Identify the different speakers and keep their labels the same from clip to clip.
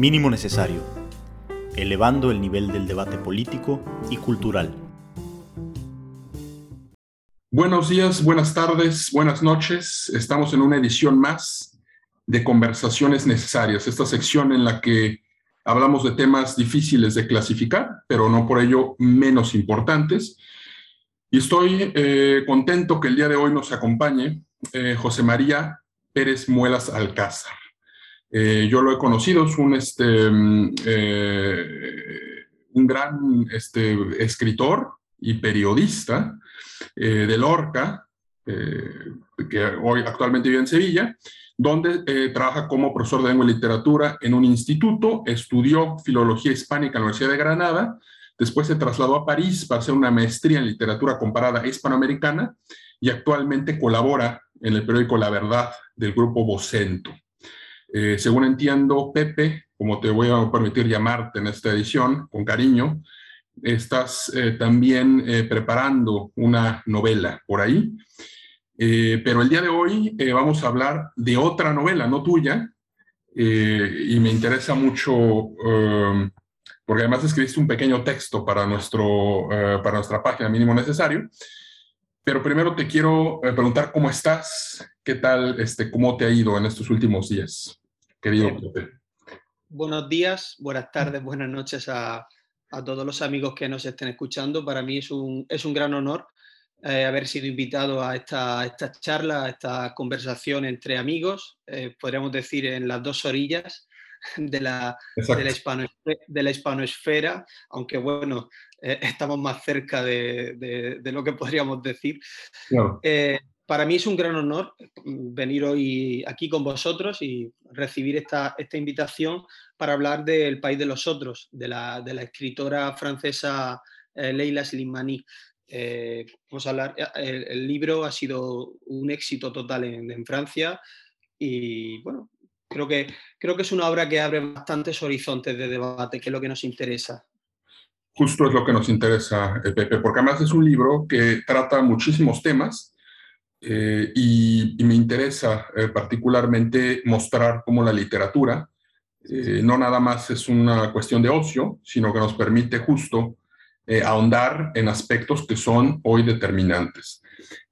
Speaker 1: Mínimo necesario, elevando el nivel del debate político y cultural.
Speaker 2: Buenos días, buenas tardes, buenas noches. Estamos en una edición más de Conversaciones Necesarias, esta sección en la que hablamos de temas difíciles de clasificar, pero no por ello menos importantes. Y estoy eh, contento que el día de hoy nos acompañe eh, José María Pérez Muelas Alcázar. Eh, yo lo he conocido, es un, este, mm, un gran este, escritor y periodista de Lorca, que hoy actualmente vive en Sevilla, donde eh, trabaja como profesor de lengua y literatura en un instituto, estudió filología hispánica en la Universidad de Granada, después se trasladó a París para hacer una maestría en literatura comparada hispanoamericana y actualmente colabora en el periódico La Verdad del grupo Vocento. Eh, según entiendo, Pepe, como te voy a permitir llamarte en esta edición, con cariño, estás eh, también preparando una novela por ahí. Eh, pero el día de hoy eh, vamos a hablar de otra novela, no tuya, eh, y me interesa mucho um, porque además escribiste un pequeño texto para, nuestro, para nuestra página mínimo necesario. Pero primero te quiero preguntar cómo estás, qué tal, este, cómo te ha ido en estos últimos días, querido Pepe.
Speaker 3: Buenos días, buenas tardes, buenas noches a, a, todos los amigos que nos estén escuchando. Para mí es un, es un gran honor eh, haber sido invitado a esta, esta, charla, a esta conversación entre amigos, eh, podríamos decir en las dos orillas de la, de la, hispano, de la hispanoesfera, aunque bueno, eh, estamos más cerca de, de, lo que podríamos decir. Para mí es un gran honor mm, venir hoy aquí con vosotros y recibir esta, esta invitación para hablar del País de los Otros, de la, de la escritora francesa Leila Slimani. Eh, vamos a hablar, eh, el, libro ha sido un éxito total en, Francia y bueno, creo que, creo que es una obra que abre bastantes horizontes de debate, que es lo que nos interesa.
Speaker 2: Justo es lo que nos interesa, eh, Pepe, porque además es un libro que trata muchísimos temas y, me interesa particularmente mostrar cómo la literatura no nada más es una cuestión de ocio, sino que nos permite justo eh, ahondar en aspectos que son hoy determinantes.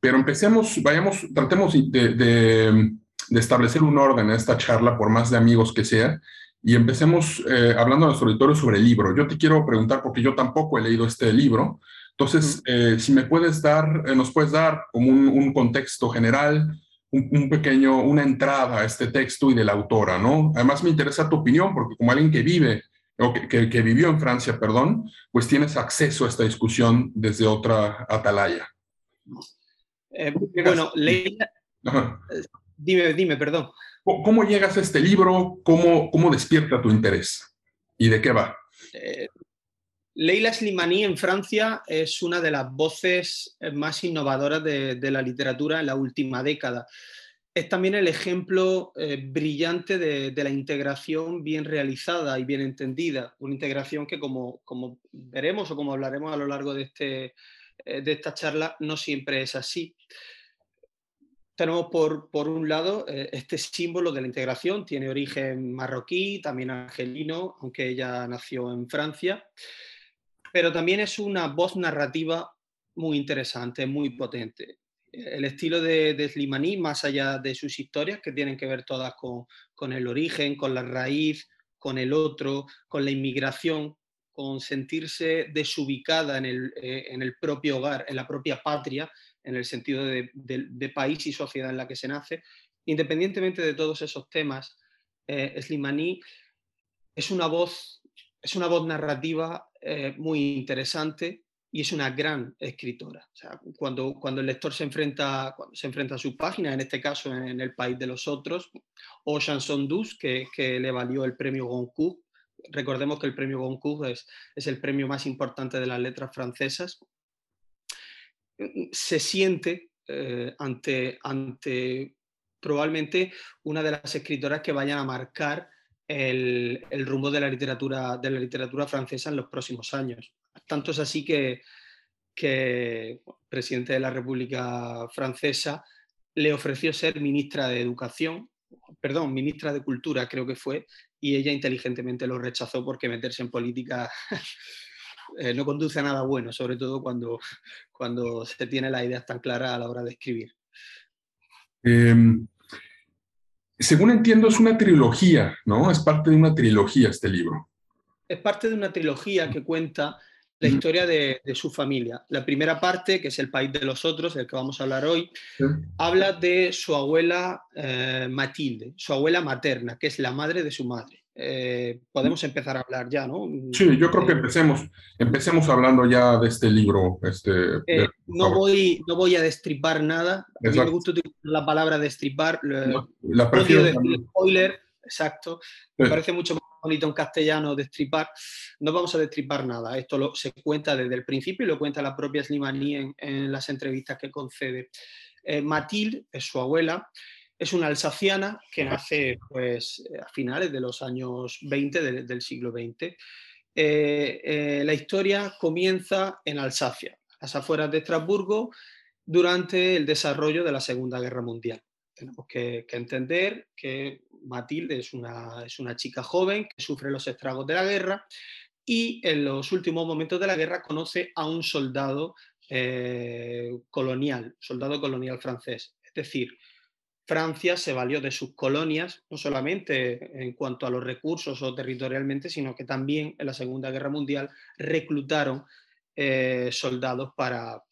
Speaker 2: Pero empecemos, vayamos, tratemos de, establecer un orden en esta charla, por más de amigos que sea, y empecemos eh, hablando a nuestro auditorio sobre el libro. Yo te quiero preguntar, porque yo tampoco he leído este libro, entonces, eh, si me puedes dar, nos puedes dar como un, contexto general, un, un, pequeño, una entrada a este texto y de la autora, ¿no? Además me interesa tu opinión, porque como alguien que vive o que, vivió en Francia, perdón, pues tienes acceso a esta discusión desde otra atalaya.
Speaker 3: Eh, bueno, Leila, eh, dime, dime, perdón.
Speaker 2: ¿Cómo llegas a este libro? ¿Cómo, cómo despierta tu interés? ¿Y de qué va?
Speaker 3: Eh, Leila Slimani en Francia es una de las voces más innovadoras de, la literatura en la última década es también el ejemplo eh, brillante de, la integración bien realizada y bien entendida. Una integración que, como, veremos o como hablaremos a lo largo de, este, eh, de esta charla, no siempre es así. Tenemos por, un lado eh, este símbolo de la integración, tiene origen marroquí, también argelino, aunque ella nació en Francia, pero también es una voz narrativa muy interesante, muy potente el estilo de, de, Slimani, más allá de sus historias, que tienen que ver todas con, el origen, con la raíz, con el otro, con la inmigración, con sentirse desubicada en el, eh, propio hogar, en la propia patria, en el sentido de, país y sociedad en la que se nace. Independientemente de todos esos temas, eh, Slimani es una voz, es una voz narrativa eh, muy interesante, y es una gran escritora. cuando, cuando el lector se enfrenta, cuando se enfrenta a su página, en este caso en, El País de los Otros, o Chanson douce, que, que le valió el premio Goncourt. Recordemos que el premio Goncourt es, es el premio más importante de las letras francesas. Se siente eh, ante, ante probablemente una de las escritoras que vayan a marcar el, rumbo de la literatura, de la literatura francesa en los próximos años. Tanto es así que, el presidente de la República Francesa le ofreció ser ministra de Educación perdón, ministra de Cultura creo que fue, y ella inteligentemente lo rechazó porque meterse en política eh, no conduce a nada bueno, sobre todo cuando, cuando se tiene las ideas tan claras a la hora de escribir.
Speaker 2: Em, según entiendo, es una trilogía, ¿no? Es parte de una trilogía este libro.
Speaker 3: Es parte de una trilogía que cuenta la historia de, su familia. La primera parte, que es el país de los otros, del que vamos a hablar hoy, habla de su abuela eh, Matilde, su abuela materna, que es la madre de su madre. Eh, podemos empezar a hablar ya, ¿no?
Speaker 2: Sí, yo creo que empecemos, empecemos hablando ya de este libro. Este,
Speaker 3: eh, no, voy, no voy a destripar nada. A mí me gusta utilizar la palabra destripar.
Speaker 2: la prefiero.
Speaker 3: spoiler, exacto. Me parece mucho más bonito en castellano destripar. No vamos a destripar nada. Esto lo, se cuenta desde el principio y lo cuenta la propia Slimani en, en las entrevistas que concede. Eh, Matilde es su abuela es una alsaciana que nace pues, a finales de los años 20 del siglo XX. Eh, eh, la historia comienza en Alsacia, a las afueras de Estrasburgo, durante el desarrollo de la Segunda Guerra Mundial. Tenemos que, entender que Matilde es una, es una chica joven que sufre los estragos de la guerra y en los últimos momentos de la guerra conoce a un soldado eh, colonial, soldado colonial francés. Es decir, Francia se valió de sus colonias, no solamente en cuanto a los recursos o territorialmente, sino que también en la Segunda Guerra Mundial reclutaron eh, soldados para,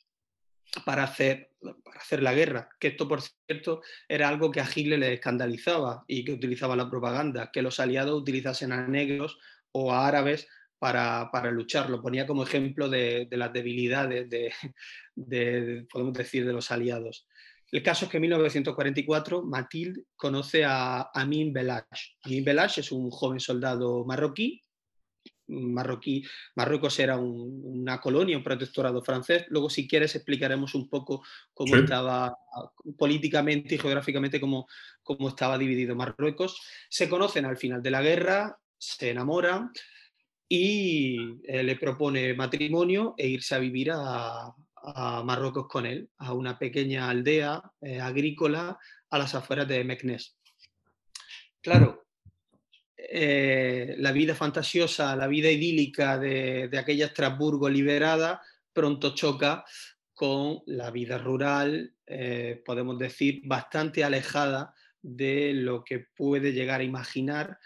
Speaker 3: para, hacer, para hacer la guerra. Que esto, por cierto, era algo que a Hitler le escandalizaba y que utilizaba la propaganda, que los aliados utilizasen a negros o a árabes para, para, luchar. Lo ponía como ejemplo de, las debilidades, de, podemos decir, de los aliados. El caso es que en 1944 Mathilde conoce a Amin Belash. Amin Belash es un joven soldado marroquí. Marroquí, Marruecos era una colonia, un protectorado francés. Luego, si quieres, explicaremos un poco cómo estaba políticamente y geográficamente, cómo, cómo estaba dividido Marruecos. Se conocen al final de la guerra, se enamoran y eh, le propone matrimonio e irse a vivir a, a Marruecos con él, a una pequeña aldea eh, agrícola a las afueras de Meknes. Claro, eh, la vida fantasiosa, la vida idílica de, aquella Estrasburgo liberada pronto choca con la vida rural, eh, podemos decir, bastante alejada de lo que puede llegar a imaginar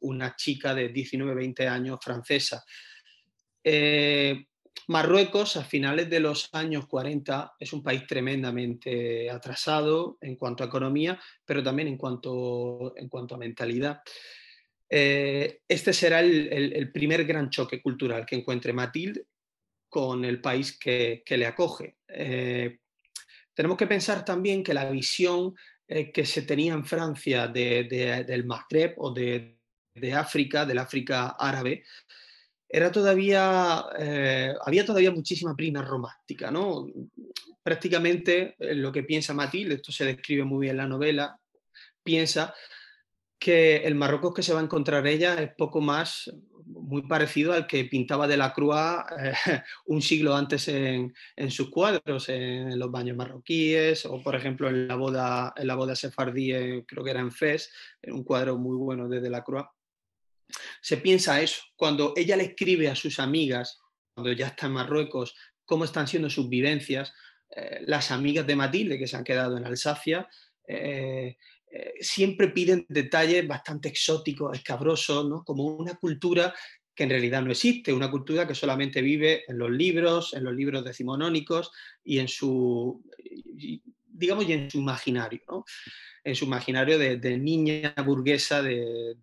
Speaker 3: una chica de 19-20 años francesa. Marruecos, a finales de los años 40, es un país tremendamente atrasado en cuanto a economía, pero también en cuanto, en cuanto a mentalidad. Eh, este será el, primer gran choque cultural que encuentre Matilde con el país que, le acoge. Eh, tenemos que pensar también que la visión eh, que se tenía en Francia del Magreb o de, de África, del África árabe, era todavía, eh, había todavía muchísima prima romántica, ¿no? Prácticamente eh, lo que piensa Matilde, esto se describe muy bien en la novela, piensa que el Marruecos que se va a encontrar ella es poco más, muy parecido al que pintaba de la Croix eh, un siglo antes en, sus cuadros, en los baños marroquíes, o por ejemplo en la boda, en la boda sefardí, creo que era en Fez, un cuadro muy bueno de la Croix se piensa eso. Cuando ella le escribe a sus amigas, cuando ya está en Marruecos, cómo están siendo sus vivencias, eh, las amigas de Matilde que se han quedado en Alsacia, eh, eh, siempre piden detalles bastante exóticos, escabrosos, ¿no? como una cultura que en realidad no existe, una cultura que solamente vive en los libros, en los libros decimonónicos y en su, digamos, y en su imaginario. ¿no? en su imaginario de, niña burguesa de,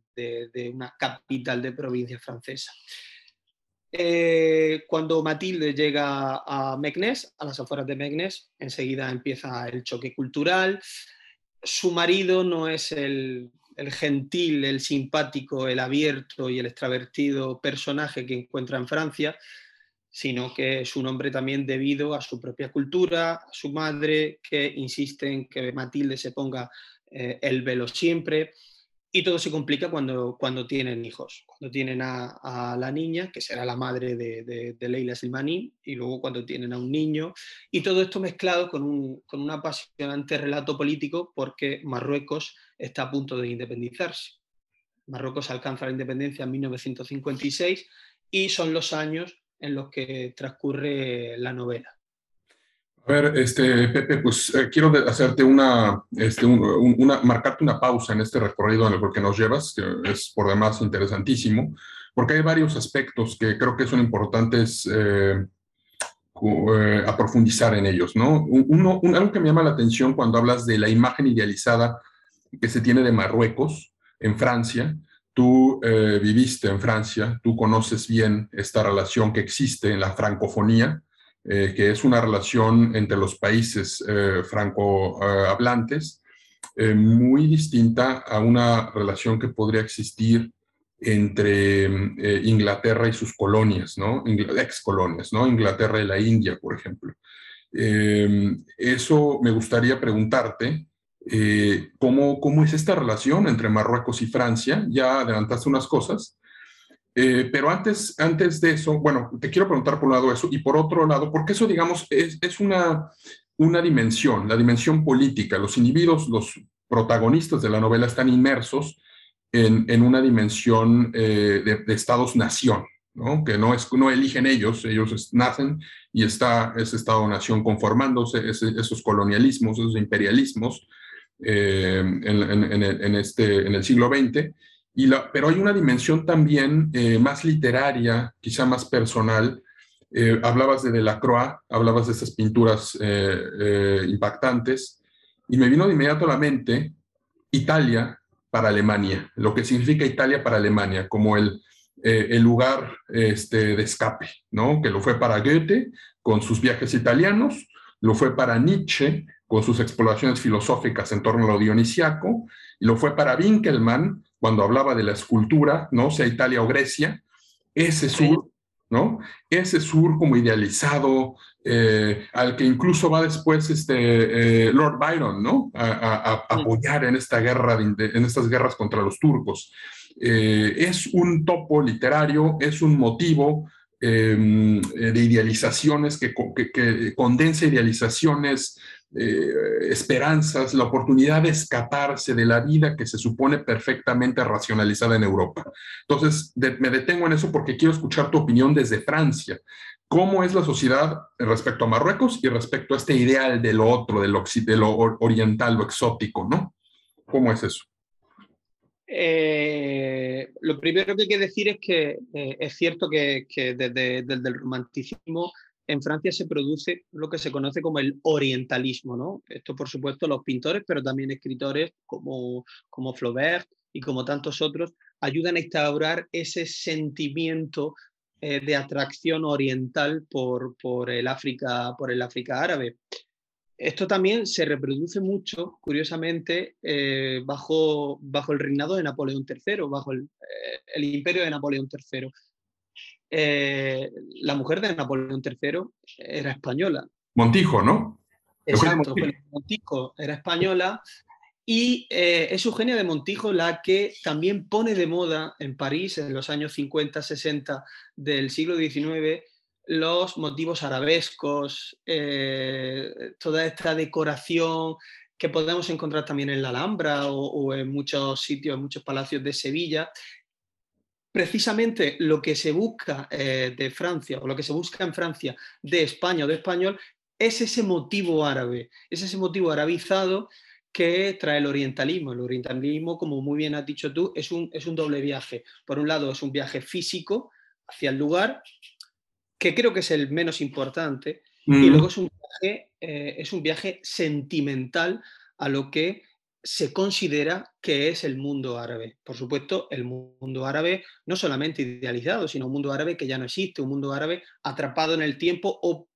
Speaker 3: una capital de provincia francesa. Eh, cuando Matilde llega a Meknes, a las afueras de Meknes, enseguida empieza el choque cultural. Su marido no es el, el, gentil, el simpático, el abierto y el extravertido personaje que encuentra en Francia, sino que es un hombre también debido a su propia cultura, a su madre, que insiste en que Matilde se ponga eh, el velo siempre. Y todo se complica cuando, cuando tienen hijos, cuando tienen a, la niña, que será la madre de, de, Leila Slimani, y luego cuando tienen a un niño, y todo esto mezclado con un, con un apasionante relato político porque Marruecos está a punto de independizarse. Marruecos alcanza la independencia en 1956 y son los años en los que transcurre la novela.
Speaker 2: A ver, este, Pepe, pues eh, quiero hacerte una, este, una, marcarte una pausa en este recorrido en el que nos llevas, que es por demás interesantísimo, porque hay varios aspectos que creo que son importantes eh, eh, a profundizar en ellos, ¿no? Uno, algo que me llama la atención cuando hablas de la imagen idealizada que se tiene de Marruecos en Francia, Tú viviste en Francia, tú conoces bien esta relación que existe en la francofonía, eh, que es una relación entre los países eh, francohablantes eh, muy distinta a una relación que podría existir entre Inglaterra y sus colonias, ¿no? ex colonias, ¿no? Inglaterra y la India, por ejemplo. eso me gustaría preguntarte, ¿cómo, ¿cómo es esta relación entre Marruecos y Francia? Ya adelantaste unas cosas, eh, pero antes, antes de eso, bueno, te quiero preguntar por un lado eso y por otro lado, porque eso, digamos, es, es una, una dimensión, la dimensión política. Los individuos, los protagonistas de la novela están inmersos en, en una dimensión eh, de, estados-nación, ¿no? que no, es, no eligen ellos, ellos nacen y está ese estado-nación conformándose, esos colonialismos, esos imperialismos eh, en, este, en el siglo XX pero hay una dimensión también eh, más literaria, quizá más personal. Eh, hablabas de Delacroix, hablabas de esas pinturas eh, impactantes, y me vino de inmediato a la mente Italia para Alemania, lo que significa Italia para Alemania, como el, el lugar este, de escape, ¿no? que lo fue para Goethe con sus viajes italianos, lo fue para Nietzsche con sus exploraciones filosóficas en torno a lo dionisiaco, y lo fue para Winkelmann cuando hablaba de la escultura, ¿no? Sea Italia o Grecia, ese sur, ¿no? Ese sur como idealizado, eh, al que incluso va después este, eh, Lord Byron, ¿no? A, apoyar en, esta guerra en estas guerras contra los turcos. Eh, es un topo literario, es un motivo em, de idealizaciones que, que, que condensa idealizaciones eh, esperanzas, la oportunidad de escaparse de la vida que se supone perfectamente racionalizada en Europa. Entonces, me detengo en eso porque quiero escuchar tu opinión desde Francia. ¿Cómo es la sociedad respecto a Marruecos y respecto a este ideal de lo otro, de lo, oriental, lo exótico, ¿no? ¿Cómo es eso?
Speaker 3: Eh, lo primero que hay que decir es que eh, es cierto que, desde, el romanticismo en Francia se produce lo que se conoce como el orientalismo, ¿no? Esto, por supuesto, los pintores, pero también escritores como, como Flaubert y como tantos otros, ayudan a instaurar ese sentimiento eh, de atracción oriental por, por, el África, por el África árabe. Esto también se reproduce mucho, curiosamente, eh, bajo, bajo el reinado de Napoleón III, bajo eh, el imperio de Napoleón III. Eh, la mujer de Napoleón III era española.
Speaker 2: Montijo, ¿no?
Speaker 3: Exacto, Montijo. era española y eh, es Eugenia de Montijo la que también pone de moda en París en los años 50-60 del siglo XIX los motivos arabescos, eh, toda esta decoración que podemos encontrar también en la Alhambra o, o, en muchos sitios, en muchos palacios de Sevilla, precisamente lo que se busca eh, de Francia o lo que se busca en Francia de España o de español es ese motivo árabe, es ese motivo arabizado que trae el orientalismo. El orientalismo, como muy bien has dicho tú, es un, es un doble viaje. Por un lado, es un viaje físico hacia el lugar, que creo que es el menos importante, y mm. luego es un, viaje, eh, es un viaje sentimental a lo que se considera que es el mundo árabe. Por supuesto, el mundo árabe no solamente idealizado, sino un mundo árabe que ya no existe, un mundo árabe atrapado en el tiempo o,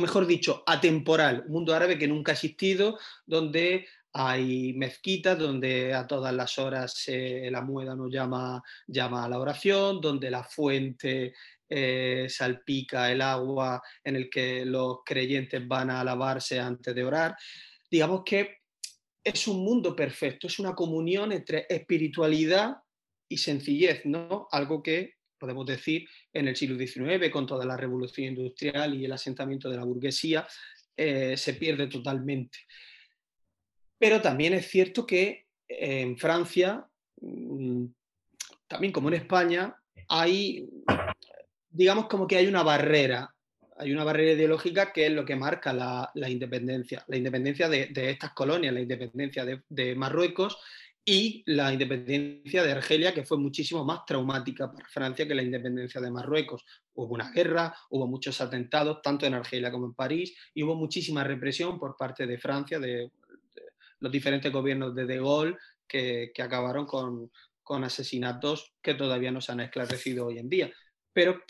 Speaker 3: mejor dicho, atemporal, un mundo árabe que nunca ha existido, donde hay mezquitas, donde a todas las horas la mueda nos llama, llama a la oración, donde la fuente eh, salpica el agua en el que los creyentes van a lavarse antes de orar. Digamos que es un mundo perfecto, es una comunión entre espiritualidad y sencillez, ¿no? Algo que podemos decir en el siglo XIX, con toda la revolución industrial y el asentamiento de la burguesía, eh, se pierde totalmente. Pero también es cierto que en Francia, mm, también como en España, hay, digamos como que hay una barrera, hay una barrera ideológica que es lo que marca la, independencia, la independencia de, estas colonias, la independencia de Marruecos y la independencia de Argelia, que fue muchísimo más traumática para Francia que la independencia de Marruecos. Hubo una guerra, hubo muchos atentados, tanto en Argelia como en París, y hubo muchísima represión por parte de Francia, de, los diferentes gobiernos de De Gaulle, que, acabaron con, con asesinatos que todavía no se han esclarecido hoy en día. Pero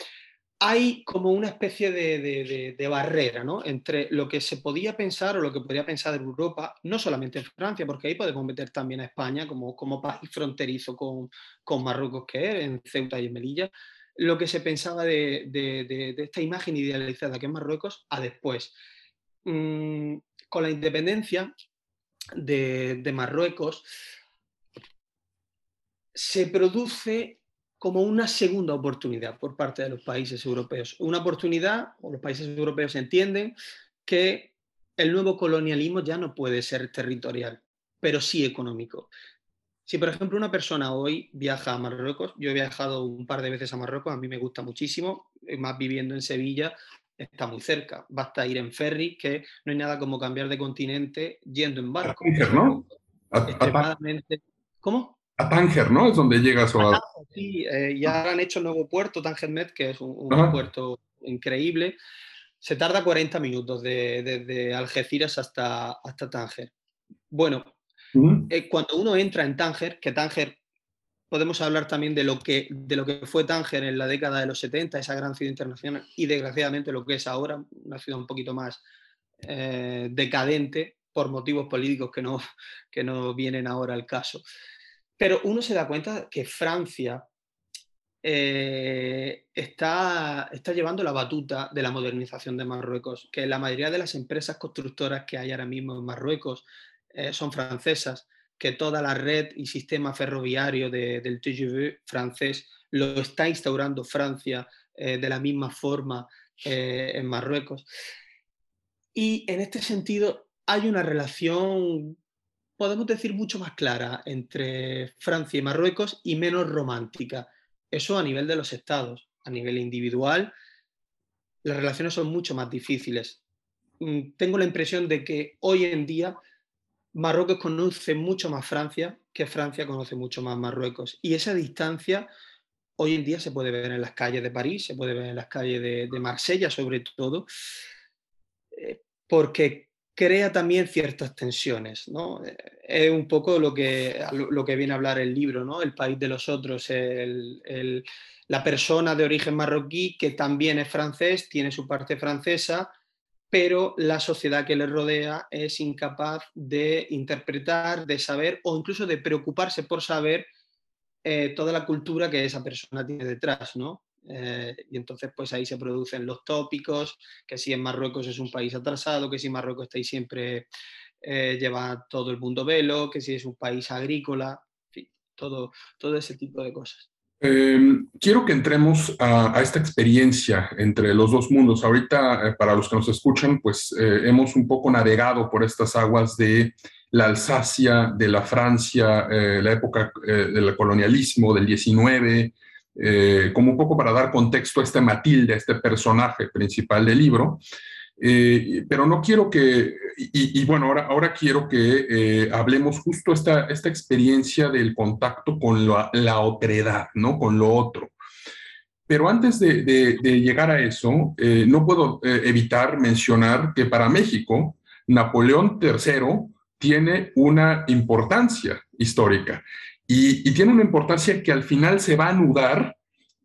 Speaker 3: hay como una especie de, barrera ¿no? entre lo que se podía pensar o lo que podría pensar Europa, no solamente en Francia, porque ahí podemos meter también a España como, como país fronterizo con, con Marruecos que es, en Ceuta y en Melilla, lo que se pensaba de, esta imagen idealizada que es Marruecos a después. Mm, con la independencia de Marruecos se produce como una segunda oportunidad por parte de los países europeos. Una oportunidad, o los países europeos entienden que el nuevo colonialismo ya no puede ser territorial, pero sí económico. Si, por ejemplo, una persona hoy viaja a Marruecos, yo he viajado un par de veces a Marruecos, a mí me gusta muchísimo, más viviendo en Sevilla, está muy cerca. Basta ir en ferry, que no hay nada como cambiar de continente yendo en barco.
Speaker 2: ¿no?
Speaker 3: ¿Cómo?
Speaker 2: a Tánger, ¿no? Es donde llegas.
Speaker 3: A... Sí, eh, ya han hecho el nuevo puerto, Tánger Med, que es un, puerto increíble. Se tarda 40 minutos desde Algeciras hasta, hasta Tánger. Bueno, eh, cuando uno entra en Tánger, que Tánger, podemos hablar también de lo, que, de lo que fue Tánger en la década de los 70, esa gran ciudad internacional, y desgraciadamente lo que es ahora, una ciudad un poquito más eh, decadente por motivos políticos que no, que no vienen ahora al caso. Pero uno se da cuenta que Francia eh, está, está llevando la batuta de la modernización de Marruecos, que la mayoría de las empresas constructoras que hay ahora mismo en Marruecos eh, son francesas, que toda la red y sistema ferroviario del TGV francés lo está instaurando Francia eh, de la misma forma en Marruecos. Y en este sentido hay una relación podemos decir, mucho más clara entre Francia y Marruecos y menos romántica. Eso a nivel de los estados. A nivel individual, las relaciones son mucho más difíciles. Mm, tengo la impresión de que hoy en día Marruecos conoce mucho más Francia que Francia conoce mucho más Marruecos. Y esa distancia hoy en día se puede ver en las calles de París, se puede ver en las calles de, de Marsella sobre todo, eh, porque crea también ciertas tensiones. ¿no? Eh, es un poco lo que, lo que viene a hablar el libro, ¿no? El país de los otros, la persona de origen marroquí que también es francés, tiene su parte francesa, pero la sociedad que le rodea es incapaz de interpretar, de saber o incluso de preocuparse por saber eh, toda la cultura que esa persona tiene detrás, ¿no? Eh, y entonces pues ahí se producen los tópicos, que si en Marruecos es un país atrasado, que si Marruecos está ahí siempre eh, lleva todo el mundo velo, que si es un país agrícola, todo, todo ese tipo de cosas.
Speaker 2: Em, quiero que entremos a, esta experiencia entre los dos mundos. Ahorita, eh, para los que nos escuchan, pues hemos un poco navegado por estas aguas de la Alsacia, de la Francia, la época del colonialismo, del 19, eh, como un poco para dar contexto a este Matilde, a este personaje principal del libro. Eh, pero no quiero que, y, bueno, ahora, ahora quiero que eh, hablemos justo esta, esta experiencia del contacto con la, la otredad, ¿no? Con lo otro. Pero antes de, de, llegar a eso, no puedo evitar mencionar que para México, Napoleón III tiene una importancia histórica. Y, tiene una importancia que al final se va a anudar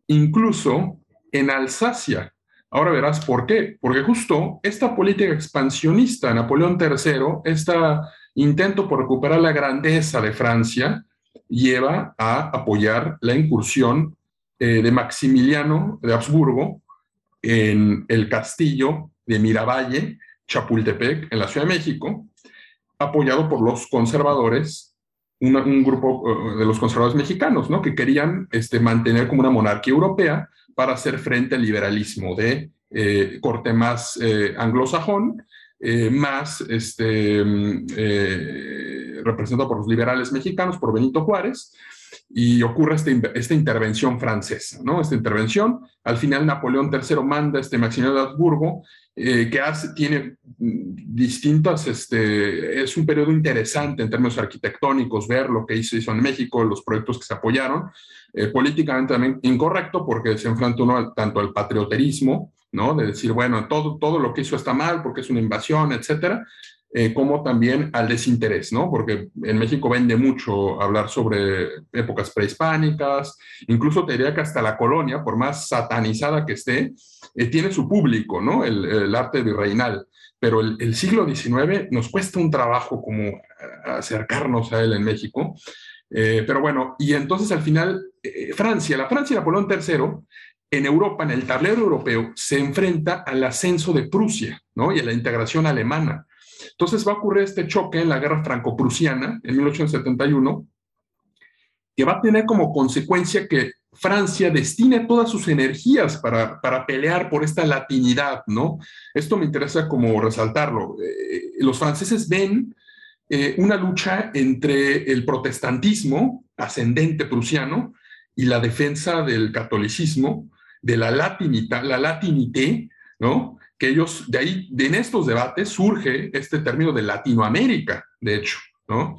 Speaker 2: incluso en Alsacia. Ahora verás por qué. Porque justo esta política expansionista Napoleón III, este intento por recuperar la grandeza de Francia, lleva a apoyar la incursión eh, de Maximiliano de Habsburgo en el castillo de Miravalle, Chapultepec, en la Ciudad de México, apoyado por los conservadores, un grupo eh, de los conservadores mexicanos, ¿no? Que querían este, mantener como una monarquía europea para hacer frente al liberalismo de eh, corte más eh, anglosajón, más este, mm, representado por los liberales mexicanos, por Benito Juárez, y ocurre este esta intervención francesa, ¿no? Esta intervención, al final Napoleón III manda este Maximiliano de Habsburgo eh, que hace, tiene distintas, este, es un periodo interesante en términos arquitectónicos, ver lo que hizo, hizo en México, los proyectos que se apoyaron, eh, políticamente también incorrecto porque se enfrenta uno tanto al patrioterismo, ¿no? De decir, bueno, todo, todo lo que hizo está mal porque es una invasión, etcétera, eh, como también al desinterés, ¿no? Porque en México vende mucho hablar sobre épocas prehispánicas, incluso te diría que hasta la colonia, por más satanizada que esté, eh, tiene su público, ¿no? El, arte virreinal. Pero el, siglo XIX nos cuesta un trabajo como acercarnos a él en México. Eh, pero bueno, y entonces al final, Francia, la Francia y Napoleón III, en Europa, en el tablero europeo, se enfrenta al ascenso de Prusia, ¿no? Y a la integración alemana. Entonces va a ocurrir este choque en la guerra franco-prusiana en 1871, que va a tener como consecuencia que Francia destine todas sus energías para, para pelear por esta latinidad, ¿no? Esto me interesa como resaltarlo. Eh, los franceses ven eh, una lucha entre el protestantismo ascendente prusiano y la defensa del catolicismo, de la latinita, la latinité, ¿no? Que ellos, de ahí, en estos debates surge este término de Latinoamérica, de hecho, ¿no?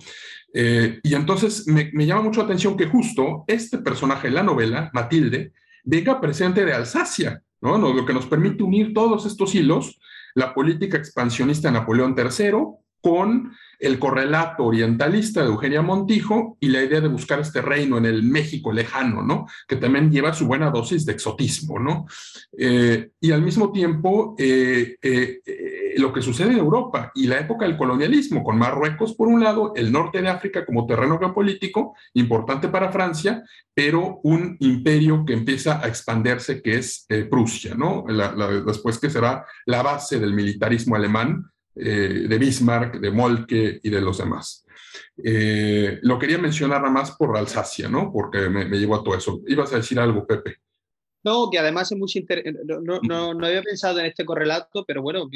Speaker 2: Eh, y entonces me, llama mucho la atención que justo este personaje en la novela, Matilde, venga presente de Alsacia, ¿no? Lo que nos permite unir todos estos hilos, la política expansionista de Napoleón III con el correlato orientalista de Eugenia Montijo y la idea de buscar este reino en el México lejano, ¿no? Que también lleva su buena dosis de exotismo, ¿no? Eh, y al mismo tiempo, eh, eh, lo que sucede en Europa y la época del colonialismo, con Marruecos por un lado, el norte de África como terreno geopolítico, importante para Francia, pero un imperio que empieza a expandirse, que es Prusia, ¿no? después que será la base del militarismo alemán eh, de Bismarck, de Molke y de los demás. Eh, lo quería mencionar nada más por Alsacia, ¿no? Porque me, llevó a todo eso. ¿Ibas a decir algo, Pepe?
Speaker 3: No, que además es muy no, no, no, había pensado en este correlato, pero bueno,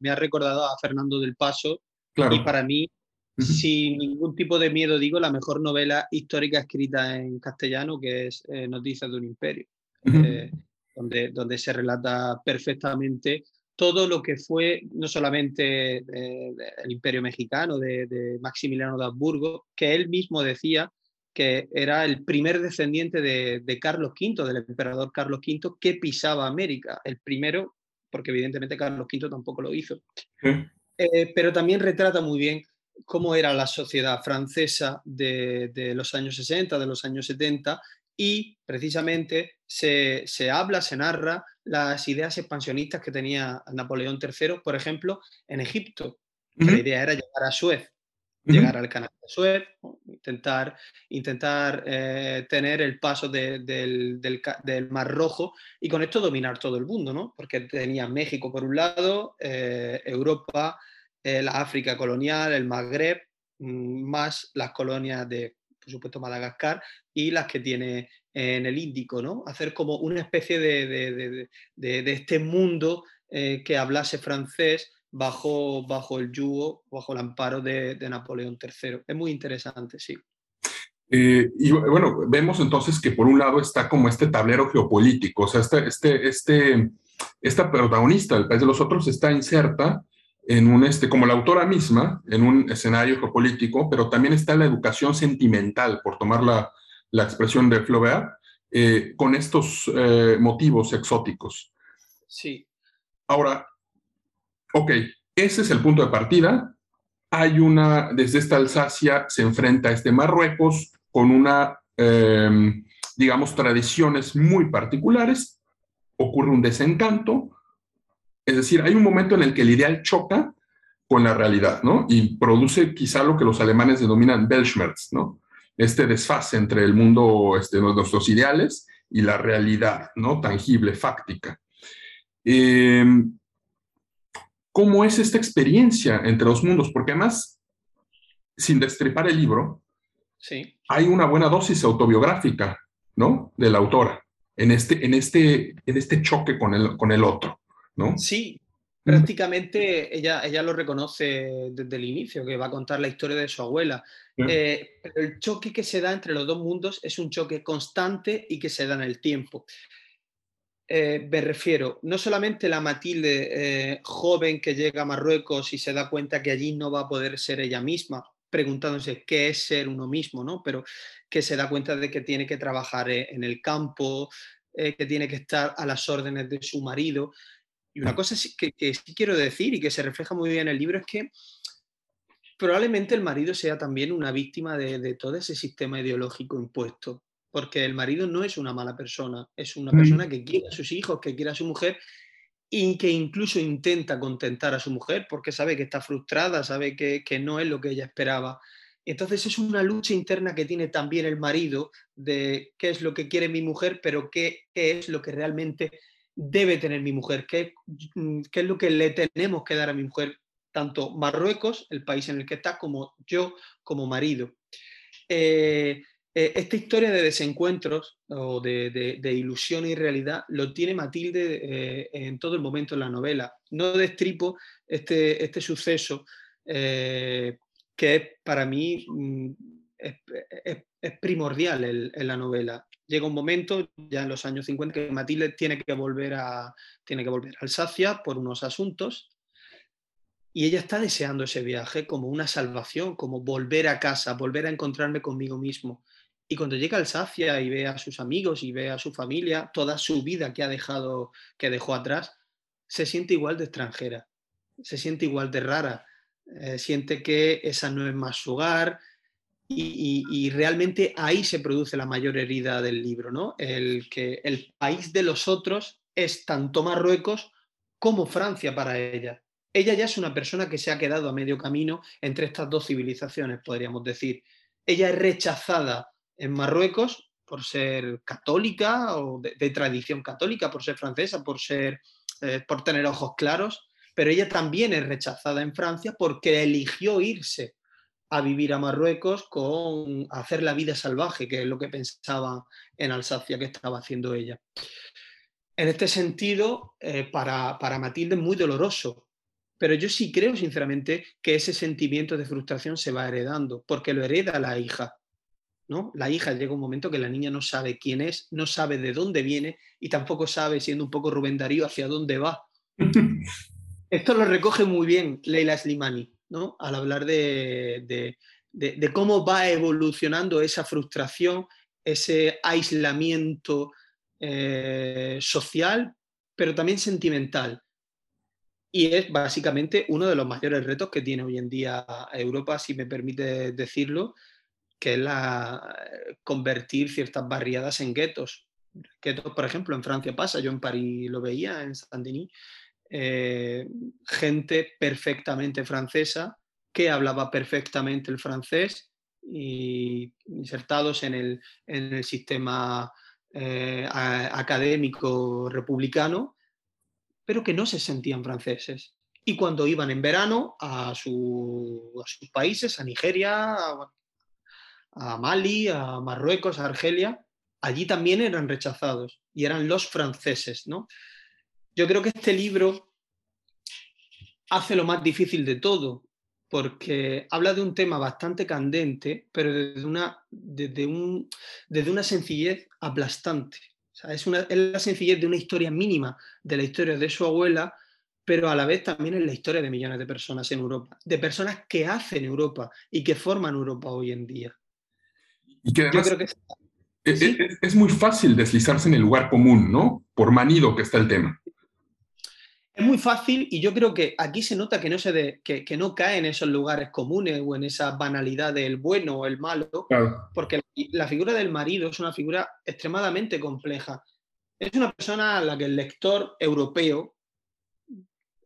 Speaker 3: me, ha recordado a Fernando del Paso. Y para mí, sin ningún tipo de miedo, digo, la mejor novela histórica escrita en castellano, que es eh, Noticias de un Imperio, donde, donde se relata perfectamente todo lo que fue no solamente eh, el imperio mexicano de, Maximiliano de Habsburgo, que él mismo decía que era el primer descendiente de, Carlos V, del emperador Carlos V, que pisaba América. El primero, porque evidentemente Carlos V tampoco lo hizo. Eh, pero también retrata muy bien cómo era la sociedad francesa de, de, los años 60, de los años 70, y precisamente se, se habla, se narra las ideas expansionistas que tenía Napoleón III, por ejemplo, en Egipto. La idea era llegar a Suez, llegar al canal de Suez, intentar, intentar eh, tener el paso del, del, Mar Rojo y con esto dominar todo el mundo, ¿no? Porque tenía México por un lado, eh, Europa, eh, la África colonial, el Magreb, mm, más las colonias de, por supuesto, Madagascar y las que tiene en el Índico, ¿no? Hacer como una especie de, este mundo eh, que hablase francés bajo, bajo el yugo, bajo el amparo de, Napoleón III. Es muy interesante, sí.
Speaker 2: Eh, y bueno, vemos entonces que por un lado está como este tablero geopolítico, o sea, este, este, este, esta protagonista del país de los otros está inserta en un, este, como la autora misma, en un escenario geopolítico, pero también está la educación sentimental, por tomar la, la expresión de Flaubert, eh, con estos eh, motivos exóticos.
Speaker 3: Sí.
Speaker 2: Ahora, ok, ese es el punto de partida. Hay una, desde esta Alsacia se enfrenta a este Marruecos con una, em, digamos, tradiciones muy particulares. Ocurre un desencanto. Es decir, hay un momento en el que el ideal choca con la realidad, ¿no? Y produce quizá lo que los alemanes denominan Weltschmerz, ¿no? este desfase entre el mundo, este, nuestros ideales y la realidad, ¿no? Tangible, fáctica. Em, ¿Cómo es esta experiencia entre los mundos? Porque además sin destripar el libro,
Speaker 3: sí.
Speaker 2: hay una buena dosis autobiográfica, ¿no? De la autora, en este, en este, en este choque con el, con el otro, ¿no?
Speaker 3: Sí, prácticamente ella, ella lo reconoce desde el inicio, que va a contar la historia de su abuela. Eh, pero el choque que se da entre los dos mundos es un choque constante y que se da en el tiempo. Eh, me refiero, no solamente la Matilde eh, joven que llega a Marruecos y se da cuenta que allí no va a poder ser ella misma, preguntándose qué es ser uno mismo, ¿no? Pero que se da cuenta de que tiene que trabajar en el campo, que tiene que estar a las órdenes de su marido, y una cosa que, que, sí quiero decir y que se refleja muy bien en el libro es que probablemente el marido sea también una víctima de, todo ese sistema ideológico impuesto, porque el marido no es una mala persona, es una persona que quiere a sus hijos, que quiere a su mujer y que incluso intenta contentar a su mujer porque sabe que está frustrada, sabe que, no es lo que ella esperaba. Entonces es una lucha interna que tiene también el marido de qué es lo que quiere mi mujer, pero qué es lo que realmente debe tener mi mujer, qué, mm, qué es lo que le tenemos que dar a mi mujer, tanto Marruecos, el país en el que está, como yo como marido. Eh, eh, esta historia de desencuentros o de, ilusión y realidad lo tiene Matilde eh, en todo el momento en la novela. No destripo este, este suceso que es para mí mm, es, primordial en, la novela llega un momento, ya en los años 50, que Matilde tiene que volver a, tiene que volver a Alsacia por unos asuntos y ella está deseando ese viaje como una salvación, como volver a casa, volver a encontrarme conmigo mismo. Y cuando llega a Alsacia y ve a sus amigos y ve a su familia, toda su vida que ha dejado, que dejó atrás, se siente igual de extranjera, se siente igual de rara, eh, siente que esa no es más su hogar, y, realmente ahí se produce la mayor herida del libro, ¿no? El que el país de los otros es tanto Marruecos como Francia para ella. Ella ya es una persona que se ha quedado a medio camino entre estas dos civilizaciones, podríamos decir. Ella es rechazada en Marruecos por ser católica o de, tradición católica, por ser francesa, por, ser, eh, por tener ojos claros, pero ella también es rechazada en Francia porque eligió irse a vivir a Marruecos con hacer la vida salvaje, que es lo que pensaba en Alsacia que estaba haciendo ella. En este sentido, eh, para, para Matilde es muy doloroso, pero yo sí creo sinceramente que ese sentimiento de frustración se va heredando, porque lo hereda la hija. ¿no? La hija llega un momento que la niña no sabe quién es, no sabe de dónde viene y tampoco sabe, siendo un poco Rubén Darío, hacia dónde va. Esto lo recoge muy bien Leila Slimani al hablar de, cómo va evolucionando esa frustración, ese aislamiento eh, social, pero también sentimental. Y es básicamente uno de los mayores retos que tiene hoy en día Europa, si me permite decirlo, que es la, convertir ciertas barriadas en guetos. Guetos, por ejemplo, en Francia pasa, yo en París lo veía, en Saint-Denis, eh, gente perfectamente francesa que hablaba perfectamente el francés y insertados en el, en el sistema eh, académico republicano, pero que no se sentían franceses. Y cuando iban en verano a, su, a sus países, a Nigeria, a Mali, a Marruecos, a Argelia, allí también eran rechazados y eran los franceses, ¿no? Yo creo que este libro hace lo más difícil de todo, porque habla de un tema bastante candente, pero desde una, desde un, desde una sencillez aplastante. es, una, es la sencillez de una historia mínima de la historia de su abuela, pero a la vez también es la historia de millones de personas en Europa, de personas que hacen Europa y que forman Europa hoy en día.
Speaker 2: Y que Yo creo que es, muy fácil deslizarse en el lugar común, ¿no? Por manido que está el tema.
Speaker 3: Es muy fácil y yo creo que aquí se nota que no, se que, no cae en esos lugares comunes o en esa banalidad del bueno o el malo, porque la, figura del marido es una figura extremadamente compleja. Es una persona a la que el lector europeo,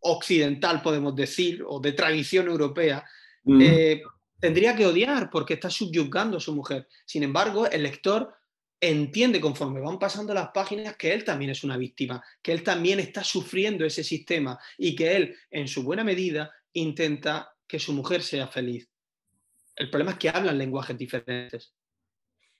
Speaker 3: occidental podemos decir, o de tradición europea, eh, tendría que odiar porque está subyugando a su mujer. Sin embargo, el lector entiende conforme van pasando las páginas que él también es una víctima, que él también está sufriendo ese sistema y que él, en su buena medida, intenta que su mujer sea feliz. El problema es que hablan lenguajes diferentes.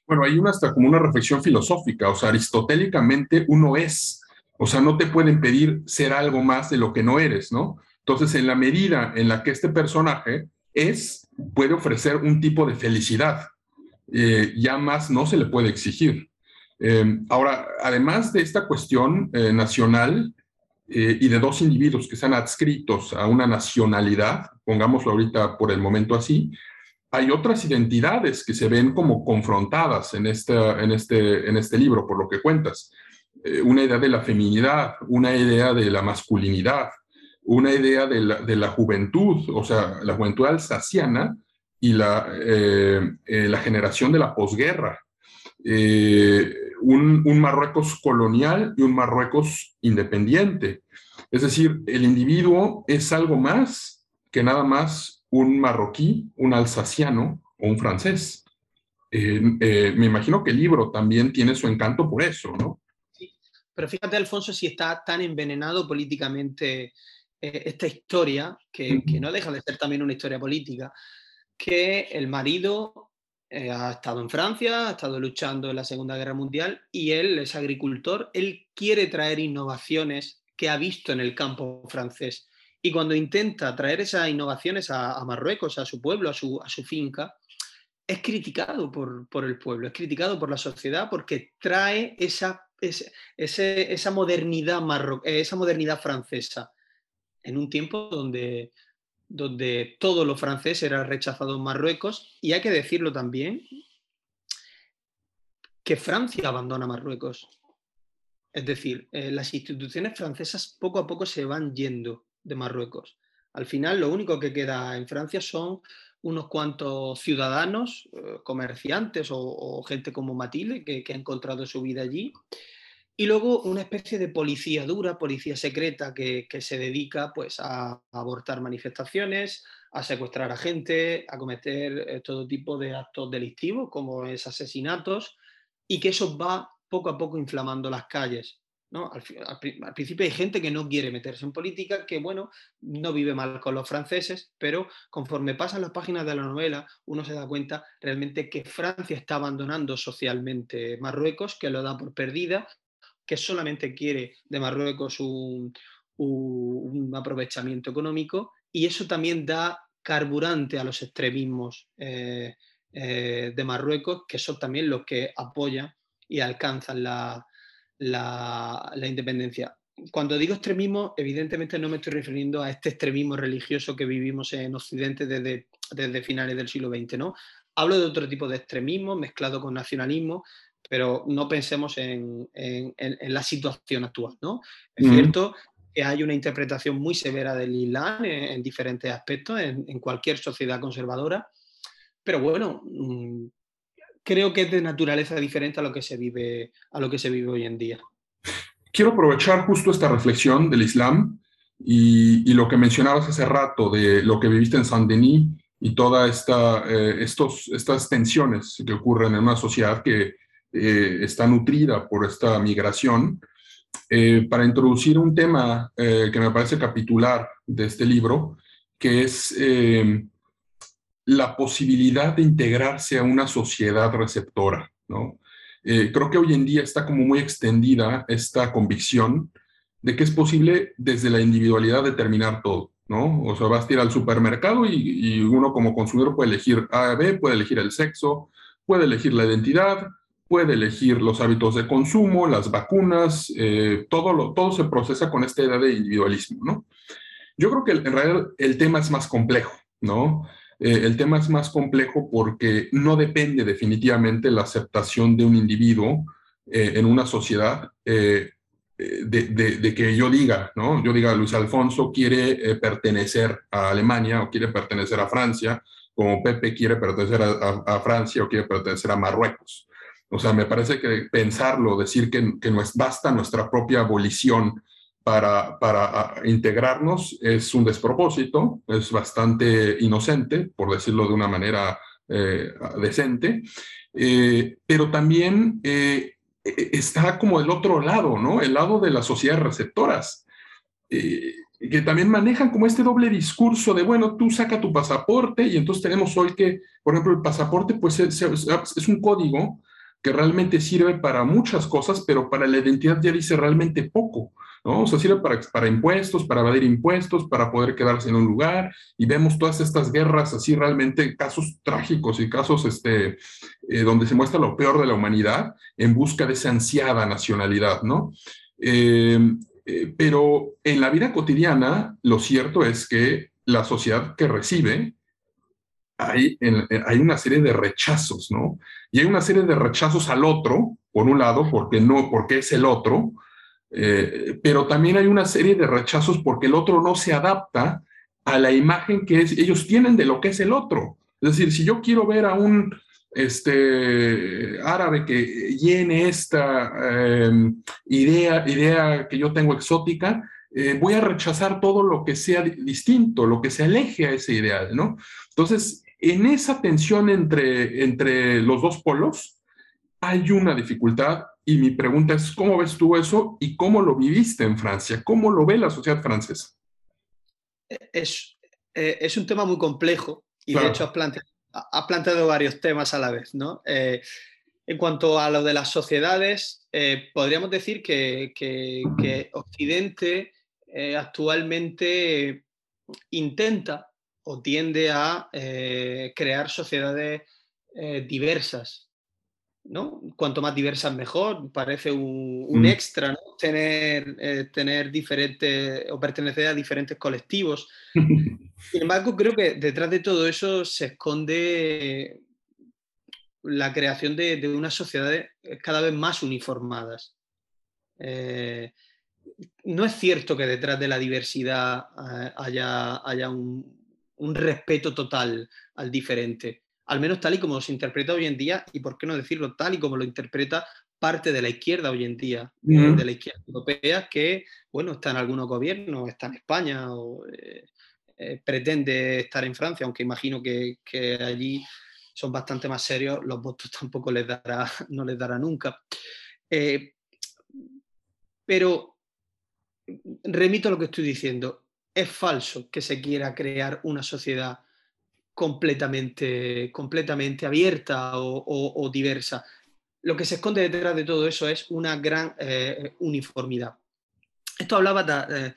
Speaker 2: Bueno, hay una hasta como una reflexión filosófica, o sea, aristotélicamente uno es, o sea, no te pueden pedir ser algo más de lo que no eres, ¿no? Entonces, en la medida en la que este personaje es, puede ofrecer un tipo de felicidad, eh, ya más no se le puede exigir. Eh, ahora, además de esta cuestión eh, nacional y de dos individuos que sean adscritos a una nacionalidad, pongámoslo ahorita por el momento así, hay otras identidades que se ven como confrontadas en, este, este libro, por lo que cuentas. una idea de la feminidad, una idea de la masculinidad, una idea de la, de la juventud, o sea, la juventud alsaciana, y la, eh, eh, la generación de la posguerra. Eh, un, un, Marruecos colonial y un Marruecos independiente. Es decir, el individuo es algo más que nada más un marroquí, un alsaciano o un francés. me imagino que el libro también tiene su encanto por eso, ¿no?
Speaker 3: Pero fíjate, Alfonso, si está tan envenenado políticamente esta historia, que, que, no deja de ser también una historia política, que el marido eh, ha estado en Francia, ha estado luchando en la Segunda Guerra Mundial y él es agricultor, él quiere traer innovaciones que ha visto en el campo francés. Y cuando intenta traer esas innovaciones a, Marruecos, a su pueblo, a su, finca, es criticado por, por, el pueblo, es criticado por la sociedad porque trae esa, esa, modernidad, esa modernidad francesa en un tiempo donde, donde todo lo francés era rechazado en Marruecos y hay que decirlo también que Francia abandona Marruecos. Es decir, eh, las instituciones francesas poco a poco se van yendo de Marruecos. Al final lo único que queda en Francia son unos cuantos ciudadanos, eh, comerciantes o, gente como Matilde que, que ha encontrado su vida allí y luego una especie de policía dura, policía secreta que, se dedica pues, a, abortar manifestaciones, a secuestrar a gente, a cometer eh, todo tipo de actos delictivos como es asesinatos y que eso va poco a poco inflamando las calles. ¿no? Al, al, principio hay gente que no quiere meterse en política, que bueno, no vive mal con los franceses, pero conforme pasan las páginas de la novela, uno se da cuenta realmente que Francia está abandonando socialmente Marruecos, que lo da por perdida que solamente quiere de Marruecos un, aprovechamiento económico y eso también da carburante a los extremismos eh, eh, de Marruecos, que son también los que apoyan y alcanzan la, independencia. Cuando digo extremismo, evidentemente no me estoy refiriendo a este extremismo religioso que vivimos en Occidente desde, desde finales del siglo XX, ¿no? Hablo de otro tipo de extremismo mezclado con nacionalismo, pero no pensemos en, la situación actual, ¿no? Es cierto que hay una interpretación muy severa del Islam en, diferentes aspectos, en, cualquier sociedad conservadora, pero bueno, mm, creo que es de naturaleza diferente a lo que se vive, a lo que se vive hoy en día.
Speaker 2: Quiero aprovechar justo esta reflexión del Islam y, lo que mencionabas hace rato de lo que viviste en Saint-Denis y todas esta, eh, estas tensiones que ocurren en una sociedad que eh, está nutrida por esta migración, eh, para introducir un tema eh, que me parece capitular de este libro, que es la posibilidad de integrarse a una sociedad receptora. ¿no? creo que hoy en día está como muy extendida esta convicción de que es posible desde la individualidad determinar todo. ¿no? O sea, vas a ir al supermercado y, y uno como consumidor puede elegir A, B, puede elegir el sexo, puede elegir la identidad, puede elegir los hábitos de consumo, las vacunas, eh, todo, lo, todo se procesa con esta idea de individualismo, ¿no? Yo creo que en realidad el tema es más complejo, ¿no? Eh, el tema es más complejo porque no depende definitivamente la aceptación de un individuo eh, en una sociedad de, que yo diga, ¿no? Yo diga, Luis Alfonso quiere pertenecer a Alemania o quiere pertenecer a Francia, como Pepe quiere pertenecer a, a Francia o quiere pertenecer a Marruecos. O sea, me parece que pensarlo, decir que, que no es, basta nuestra propia abolición para, para integrarnos es un despropósito, es bastante inocente, por decirlo de una manera eh, decente, eh, pero también eh, está como el otro lado, ¿no? El lado de las sociedades receptoras. que también manejan como este doble discurso de, bueno, tú saca tu pasaporte y entonces tenemos hoy que, por ejemplo, el pasaporte pues es, es un código que realmente sirve para muchas cosas, pero para la identidad ya dice realmente poco. ¿no? O sea, sirve para, para impuestos, para evadir impuestos, para poder quedarse en un lugar, y vemos todas estas guerras así realmente, casos trágicos y casos este, eh, donde se muestra lo peor de la humanidad en busca de esa ansiada nacionalidad, ¿no? Eh, eh, pero en la vida cotidiana, lo cierto es que la sociedad que recibe, hay, una serie de rechazos, ¿no? Y hay una serie de rechazos al otro, por un lado, porque no, porque es el otro, eh, pero también hay una serie de rechazos porque el otro no se adapta a la imagen que ellos tienen de lo que es el otro. Es decir, si yo quiero ver a un este, árabe que llene esta em, idea, idea que yo tengo exótica, eh, voy a rechazar todo lo que sea distinto, lo que se aleje a ese ideal, ¿no? Entonces, en esa tensión entre, entre los dos polos, hay una dificultad y mi pregunta es, ¿cómo ves tú eso y cómo lo viviste en Francia? ¿Cómo lo ve la sociedad francesa?
Speaker 3: Es, eh, es un tema muy complejo y de hecho has planteado, planteado, varios temas a la vez. ¿no? Eh, en cuanto a lo de las sociedades, eh, podríamos decir que, que Occidente actualmente intenta o tiende a crear sociedades diversas, ¿no? Cuanto más diversas mejor, parece un, mm. extra, ¿no? Tener, eh, tener diferentes o pertenecer a diferentes colectivos. Sin embargo, creo que detrás de todo eso se esconde la creación de, unas sociedades cada vez más uniformadas. Eh, no es cierto que detrás de la diversidad eh, haya, haya un, un respeto total al diferente al menos tal y como se interpreta hoy en día, y por qué no decirlo tal y como lo interpreta parte de la izquierda hoy en día, eh, de la izquierda europea, que, bueno, está en algunos gobiernos, está en España o eh, eh, pretende estar en Francia, aunque imagino que, allí son bastante más serios, los votos tampoco les dará, no les dará nunca. pero remito a lo que estoy diciendo, es falso que se quiera crear una sociedad completamente, completamente abierta o, diversa. Lo que se esconde detrás de todo eso es una gran eh, uniformidad. Esto hablaba eh,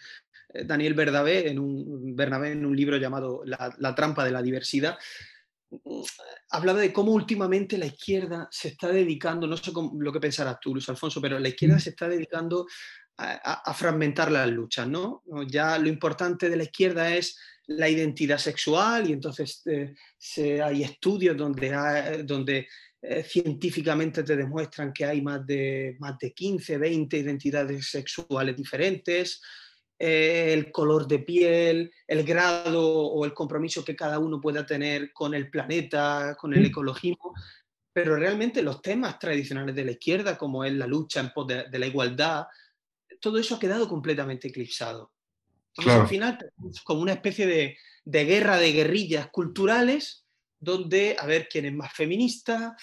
Speaker 3: Daniel Bernabé en, un, libro llamado la, trampa de la diversidad. Hablaba de cómo últimamente la izquierda se está dedicando, no sé lo que pensarás tú, Luis Alfonso, pero la izquierda se está dedicando a, a fragmentar las luchas, ¿no? Ya lo importante de la izquierda es la identidad sexual y entonces eh, hay estudios donde, donde eh, científicamente te demuestran que hay más de, más de 15, 20 identidades sexuales diferentes, eh, el color de piel, el grado o el compromiso que cada uno pueda tener con el planeta, con el ecologismo, pero realmente los temas tradicionales de la izquierda, como es la lucha en pos de la igualdad, todo eso ha quedado completamente eclipsado. Al final como una especie de, guerra de guerrillas culturales donde a ver quién es más feminista,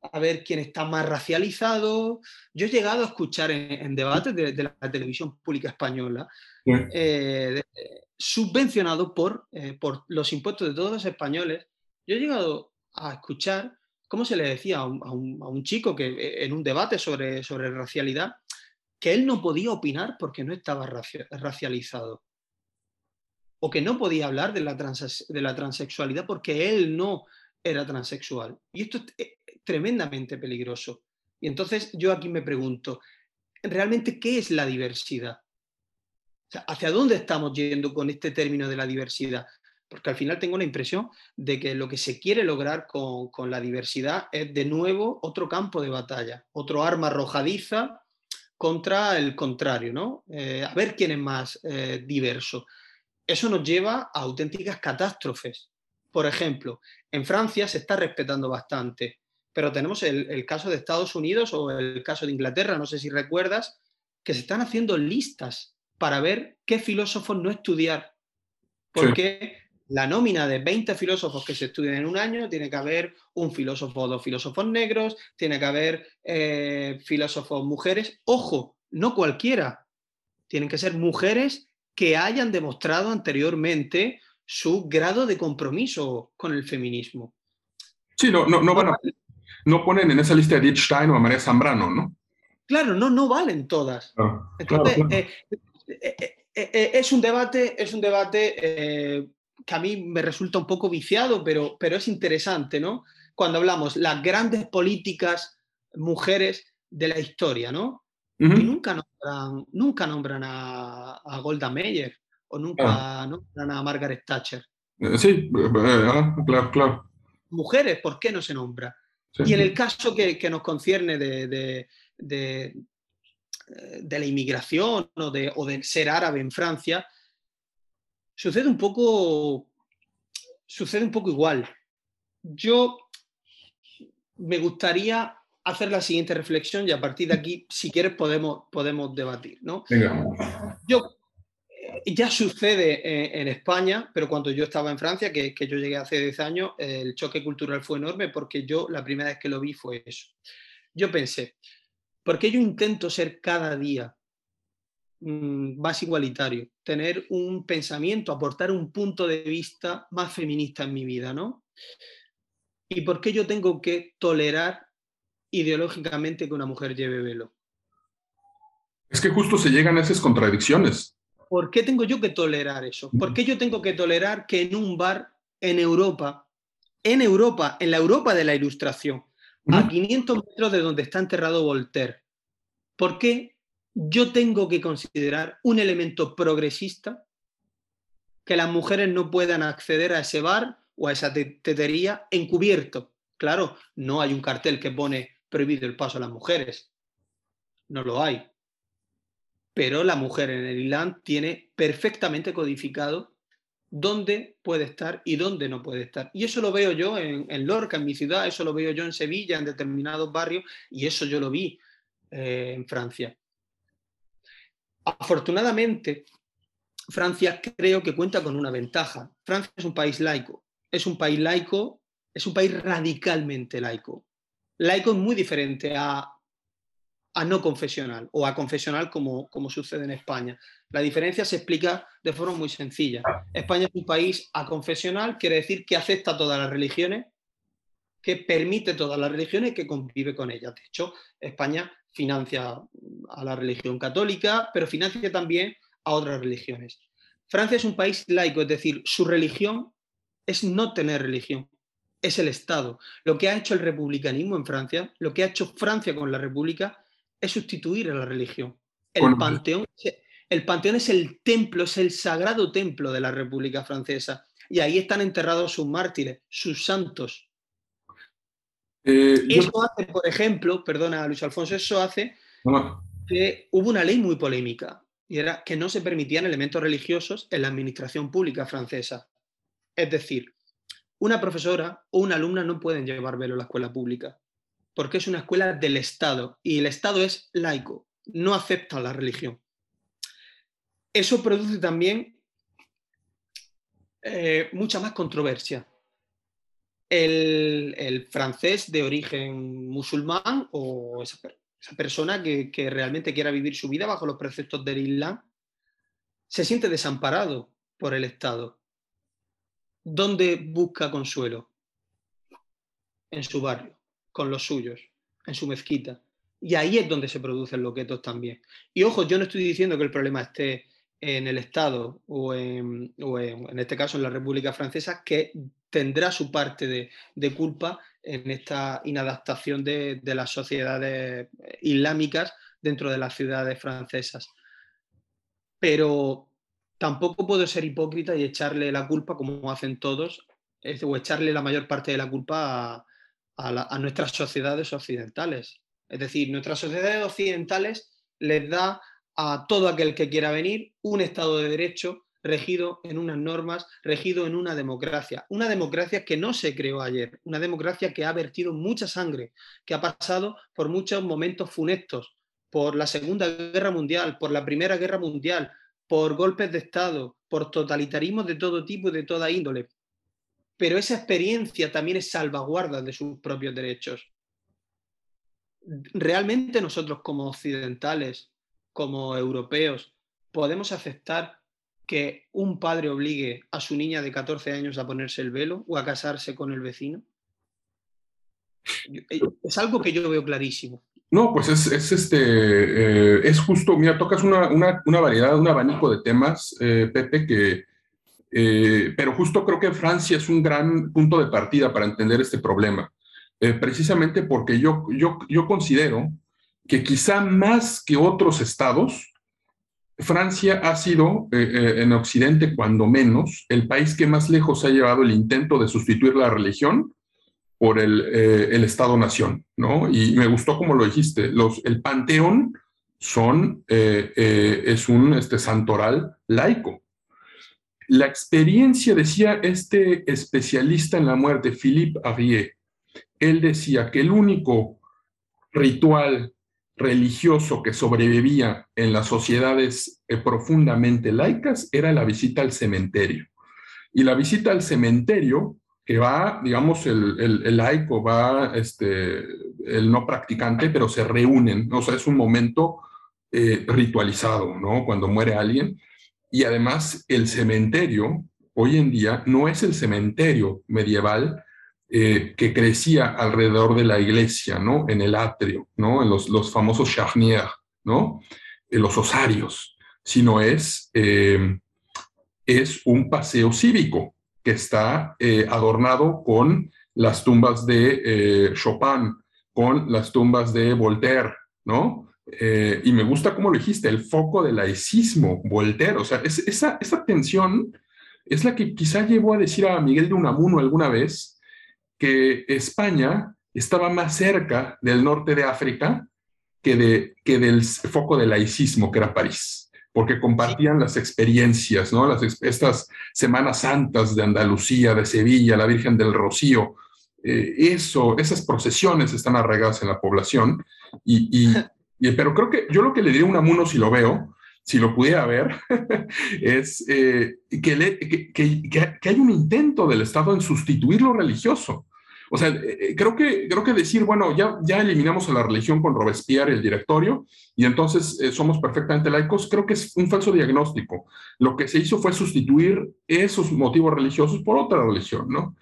Speaker 3: a ver quién está más racializado. Yo he llegado a escuchar en, debates de, la televisión pública española, eh, subvencionado por, eh, por los impuestos de todos los españoles, yo he llegado a escuchar cómo se le decía a un, chico que eh, en un debate sobre, sobre racialidad, que él no podía opinar porque no estaba racializado o que no podía hablar de la, de la transexualidad porque él no era transexual. Y esto es eh, tremendamente peligroso. Y entonces yo aquí me pregunto, ¿realmente qué es la diversidad? ¿Hacia dónde estamos yendo con este término de la diversidad? Porque al final tengo la impresión de que lo que se quiere lograr con, la diversidad es de nuevo otro campo de batalla, otro arma arrojadiza contra el contrario, ¿no? Eh, a ver quién es más eh, diverso eso nos lleva a auténticas catástrofes. Por ejemplo, en Francia se está respetando bastante, pero tenemos el, caso de Estados Unidos o el caso de Inglaterra, no sé si recuerdas, que se están haciendo listas para ver qué filósofos no estudiar. Porque la nómina de 20 filósofos que se estudian en un año, tiene que haber un filósofo o dos filósofos negros, tiene que haber eh, filósofos mujeres. Ojo, no cualquiera. Tienen que ser mujeres que hayan demostrado anteriormente su grado de compromiso con el feminismo.
Speaker 2: Sí, no, no, van no ponen en esa lista a Edith Stein o a María Zambrano, ¿no?
Speaker 3: Claro, no, no valen todas. Entonces, eh, eh, eh, es un debate, es un debate que a mí me resulta un poco viciado, pero, pero es interesante, ¿no? Cuando hablamos las grandes políticas mujeres de la historia, ¿no? Y nunca nombran, nunca nombran a, Golda Meir o nunca ah. nombran a Margaret Thatcher.
Speaker 2: Sí, ah, claro, claro.
Speaker 3: Mujeres, ¿por qué no se nombra? Y en el caso que, nos concierne de, de, la inmigración o de, o de ser árabe en Francia, sucede un poco, sucede un poco igual. Yo me gustaría hacer la siguiente reflexión y a partir de aquí, si quieres, podemos, podemos debatir. ¿no? Yo, eh, ya sucede en, España, pero cuando yo estaba en Francia, que, que, yo llegué hace 10 años, el choque cultural fue enorme porque yo la primera vez que lo vi fue eso. Yo pensé, ¿por qué yo intento ser cada día más igualitario, tener un pensamiento, aportar un punto de vista más feminista en mi vida, ¿no? ¿Y por qué yo tengo que tolerar ideológicamente que una mujer lleve velo?
Speaker 2: Es que justo se llegan a esas contradicciones.
Speaker 3: ¿Por qué tengo yo que tolerar eso? ¿Por qué yo tengo que tolerar que en un bar en Europa, en Europa, en la Europa de la Ilustración, a 500 metros de donde está enterrado Voltaire, ¿por qué yo tengo que considerar un elemento progresista que las mujeres no puedan acceder a ese bar o a esa tetería encubierto. Claro, no hay un cartel que pone prohibido el paso a las mujeres. No lo hay. Pero la mujer en el Islam tiene perfectamente codificado dónde puede estar y dónde no puede estar. Y eso lo veo yo en, Lorca, en mi ciudad, eso lo veo yo en Sevilla, en determinados barrios, y eso yo lo vi eh, en Francia. Afortunadamente, Francia creo que cuenta con una ventaja. Francia es un país laico, es un país laico, es un país radicalmente laico. Laico es muy diferente a, no confesional o a confesional como, sucede en España. La diferencia se explica de forma muy sencilla. España es un país aconfesional, quiere decir que acepta todas las religiones, que permite todas las religiones y que convive con ellas. De hecho, España financia a la religión católica, pero financia también a otras religiones. Francia es un país laico, es decir, su religión es no tener religión, es el Estado. Lo que ha hecho el republicanismo en Francia, lo que ha hecho Francia con la República, es sustituir a la religión. El panteón, el panteón es el templo, es el sagrado templo de la República Francesa. Y ahí están enterrados sus mártires, sus santos, eh, eso hace, por ejemplo, perdona Luis Alfonso, eso hace que hubo una ley muy polémica y era que no se permitían elementos religiosos en la administración pública francesa. Es decir, una profesora o una alumna no pueden llevar velo a la escuela pública porque es una escuela del Estado y el Estado es laico, no acepta la religión. Eso produce también eh, mucha más controversia el, francés de origen musulmán o esa, persona que, realmente quiera vivir su vida bajo los preceptos del Islam, se siente desamparado por el Estado. ¿Dónde busca consuelo? En su barrio, con los suyos, en su mezquita. Y ahí es donde se producen loquetos también. Y ojo, yo no estoy diciendo que el problema esté en el Estado o en, en, este caso en la República Francesa, que tendrá su parte de, culpa en esta inadaptación de, las sociedades islámicas dentro de las ciudades francesas. Pero tampoco puedo ser hipócrita y echarle la culpa, como hacen todos, o echarle la mayor parte de la culpa a nuestras sociedades occidentales. Es decir, nuestras sociedades occidentales les da a todo aquel que quiera venir un Estado de Derecho regido en unas normas, regido en una democracia. Una democracia que no se creó ayer, una democracia que ha vertido mucha sangre, que ha pasado por muchos momentos funestos, por la Segunda Guerra Mundial, por la Primera Guerra Mundial, por golpes de Estado, por totalitarismos de todo tipo y de toda índole. Pero esa experiencia también es salvaguarda de sus propios derechos. Realmente nosotros como occidentales, como europeos, podemos aceptar que un padre obligue a su niña de 14 años a ponerse el velo o a casarse con el vecino? Eh, es algo que yo veo clarísimo.
Speaker 2: No, pues es, este, eh, es justo, mira, tocas una, una, variedad, un abanico de temas, eh, Pepe, que, pero justo creo que Francia es un gran punto de partida para entender este problema, precisamente porque yo, yo, yo considero que quizá más que otros estados, Francia ha sido, eh, eh, en Occidente cuando menos, el país que más lejos ha llevado el intento de sustituir la religión por el, eh, Estado-nación, ¿no? Y me gustó como lo dijiste, los, el panteón son, es un este, santoral laico. La experiencia, decía este especialista en la muerte, Philippe Arrier, él decía que el único ritual religioso que sobrevivía en las sociedades eh, profundamente laicas era la visita al cementerio. Y la visita al cementerio, que va, digamos, el, laico, va este, el no practicante, pero se reúnen, o sea, es un momento eh, ritualizado, ¿no? Cuando muere alguien. Y además el cementerio, hoy en día, no es el cementerio medieval eh, que crecía alrededor de la iglesia, ¿no? En el atrio, ¿no? En los, los famosos charniers, ¿no? En los osarios, sino es, eh, es un paseo cívico que está eh, adornado con las tumbas de Chopin, con las tumbas de Voltaire, ¿no? y me gusta cómo lo dijiste, el foco del laicismo, Voltaire, o sea, esa, esa tensión es la que quizá llevó a decir a Miguel de Unamuno alguna vez, que España estaba más cerca del norte de África que, de, que del foco del laicismo, que era París, porque compartían las experiencias, ¿no? Las, estas Semanas Santas de Andalucía, de Sevilla, la Virgen del Rocío, eh, eso, esas procesiones están arraigadas en la población, y, pero creo que yo lo que le diría a un amuno si lo veo, si lo pudiera ver, es eh, que, que, hay un intento del Estado en sustituir lo religioso. O sea, eh, eh, creo que, creo que decir, bueno, ya, ya eliminamos a la religión con Robespierre, el directorio, y entonces eh, somos perfectamente laicos, creo que es un falso diagnóstico. Lo que se hizo fue sustituir esos motivos religiosos por otra religión, ¿no?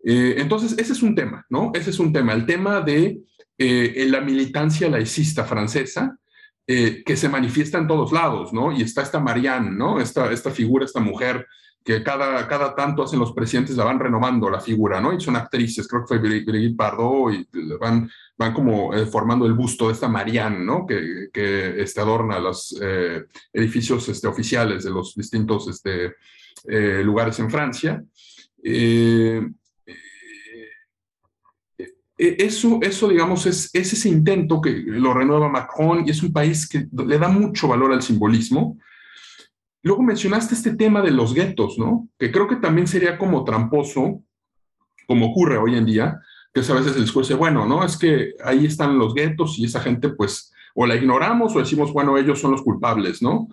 Speaker 2: entonces, ese es un tema, ¿no? Ese es un tema, el tema de la militancia laicista francesa, que se manifiesta en todos lados, ¿no? Y está esta Marianne, ¿no? Esta, esta figura, esta mujer que cada, cada tanto hacen los presidentes, la van renovando la figura, ¿no? Y son actrices, creo que fue Brigitte Bardot, y van, van como eh, formando el busto de esta Marianne, ¿no? Que, que este, adorna los eh, edificios este, oficiales de los distintos este, eh, lugares en Francia. eso, eso, digamos, es, es ese intento que lo renueva Macron y es un país que le da mucho valor al simbolismo Luego mencionaste este tema de los guetos, ¿no? Que creo que también sería como tramposo, como ocurre hoy en día, que a veces el discurso es, bueno, ¿no? Es que ahí están los guetos y esa gente, pues, o la ignoramos o decimos, bueno, ellos son los culpables, ¿no?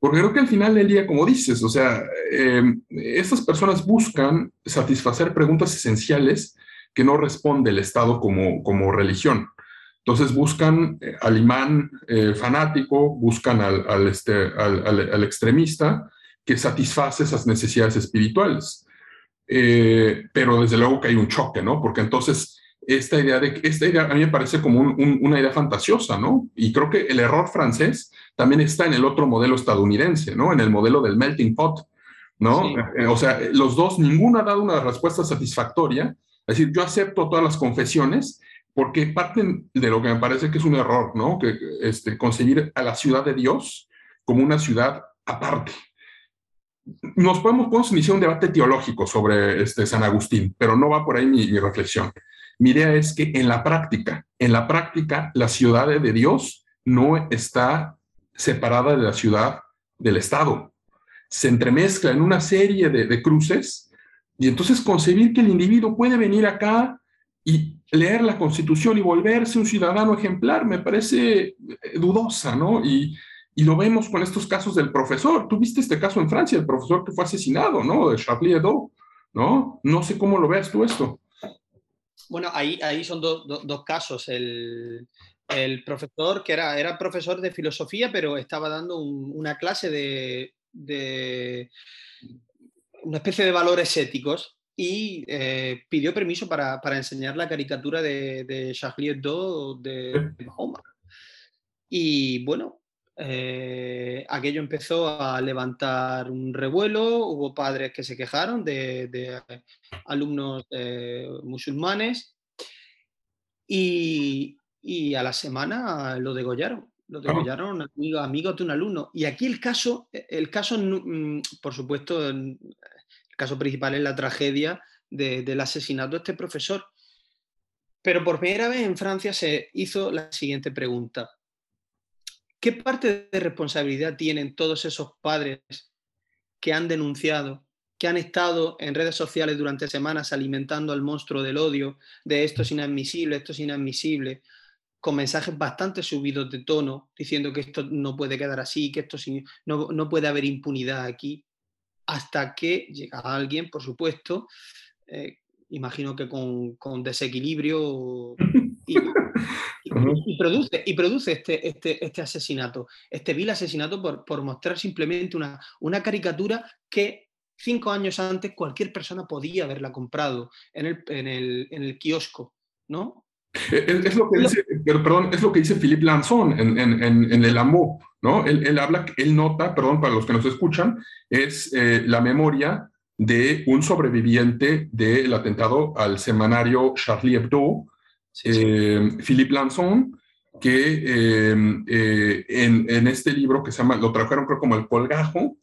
Speaker 2: Porque creo que al final del día, como dices, o sea, eh, estas personas buscan satisfacer preguntas esenciales que no responde el Estado como, como religión. Entonces buscan eh, al imán eh, fanático, buscan al, este, al, extremista que satisface esas necesidades espirituales. Eh, pero desde luego que hay un choque, ¿no? Porque entonces esta idea de esta idea a mí me parece como una idea fantasiosa, ¿no? Y creo que el error francés también está en el otro modelo estadounidense, ¿no? En el modelo del melting pot, ¿no? O sea, los dos, ninguno ha dado una respuesta satisfactoria. Es decir, yo acepto todas las confesiones, porque parten de lo que me parece que es un error, ¿no? Que este, concebir a la ciudad de Dios como una ciudad aparte. Nos podemos, podemos iniciar un debate teológico sobre este San Agustín, pero no va por ahí mi, mi reflexión. Mi idea es que en la práctica, en la práctica, la ciudad de Dios no está separada de la ciudad del Estado. Se entremezcla en una serie de, de cruces y entonces concebir que el individuo puede venir acá y leer la Constitución y volverse un ciudadano ejemplar me parece eh, dudosa, ¿no? Y, lo vemos con estos casos del profesor. Tú viste este caso en Francia, el profesor que fue asesinado, ¿no? De Charlie Hebdo, ¿no? No sé cómo lo veas tú esto.
Speaker 3: Bueno, ahí, ahí son dos casos. El, el, profesor, que era, era profesor de filosofía, pero estaba dando una clase de de una especie de valores éticos y eh, pidió permiso para, enseñar la caricatura de, de Charlie Hebdo de Mahoma. Y bueno, eh, aquello empezó a levantar un revuelo, hubo padres que se quejaron de, alumnos eh, musulmanes y, a la semana lo degollaron. Lo degollaron amigos, de un alumno. Y aquí el caso, el caso, mm, por supuesto, caso principal es la tragedia del asesinato de este profesor. Pero por primera vez en Francia se hizo la siguiente pregunta. ¿Qué parte de responsabilidad tienen todos esos padres que han denunciado, que han estado en redes sociales durante semanas alimentando al monstruo del odio, de esto es inadmisible, esto es inadmisible, con mensajes bastante subidos de tono, diciendo que esto no puede quedar así, que esto no, no puede haber impunidad aquí, hasta que llega alguien, por supuesto, eh, imagino que con, con desequilibrio y, y, produce, y produce este, este, este, asesinato, este vil asesinato por, por mostrar simplemente una, una caricatura que cinco años antes cualquier persona podía haberla comprado en el, en el, en el kiosco, ¿no?
Speaker 2: Es, lo que dice, perdón, es lo que dice Philippe Lanzón en, en, en, El Amor, ¿no? Él, él, habla, él nota, perdón, para los que nos escuchan, es eh, la memoria de un sobreviviente del atentado al semanario Charlie Hebdo, eh, Philippe Lanzón, que eh, eh, en, este libro que se llama, lo trajeron creo como El Colgajo.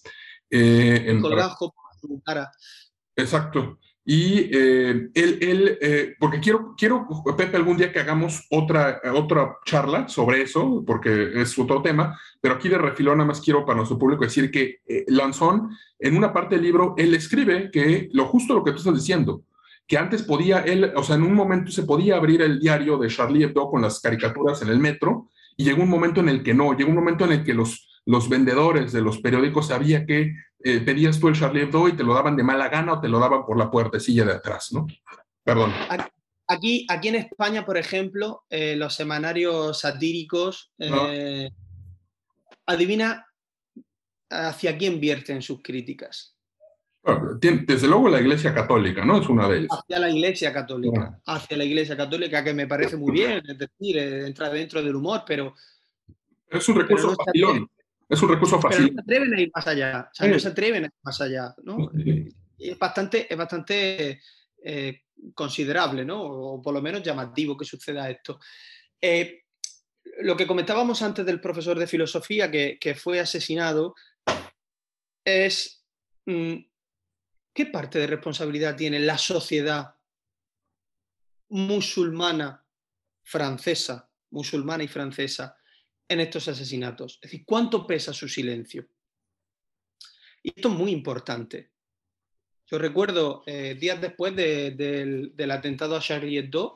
Speaker 3: el Colgajo, su cara.
Speaker 2: Exacto. Y él, él porque quiero, quiero, Pepe, algún día que hagamos otra, otra charla sobre eso, porque es otro tema, pero aquí de refilón nada más quiero para nuestro público decir que Lanzón, en una parte del libro, él escribe que lo justo lo que tú estás diciendo, que antes podía él, o sea, en un momento se podía abrir el diario de Charlie Hebdo con las caricaturas en el metro, y llegó un momento en el que no, llegó un momento en el que los, los vendedores de los periódicos sabían que eh, pedías tú el Charlie Hebdo y te lo daban de mala gana o te lo daban por la puertecilla de atrás, ¿no? Perdón.
Speaker 3: Aquí, aquí en España, por ejemplo, eh, los semanarios satíricos, eh, adivina hacia quién vierten sus críticas.
Speaker 2: Desde luego la Iglesia Católica, ¿no? Es una de ellas.
Speaker 3: Hacia la Iglesia Católica, hacia la Iglesia Católica, que me parece muy bien, es decir, entra dentro del humor, pero...
Speaker 2: Es un recurso no Es un recurso fácil.
Speaker 3: no se atreven a ir más allá, o sea, no se atreven a ir más allá, ¿no? Es bastante, es bastante eh, considerable, ¿no? O por lo menos llamativo que suceda esto. Eh, lo que comentábamos antes del profesor de filosofía que, que fue asesinado es... Mm, ¿qué parte de responsabilidad tiene la sociedad musulmana francesa, musulmana y francesa, en estos asesinatos? Es decir, ¿cuánto pesa su silencio? Y esto es muy importante. Yo recuerdo, eh, días después del atentado a Charlie Hebdo,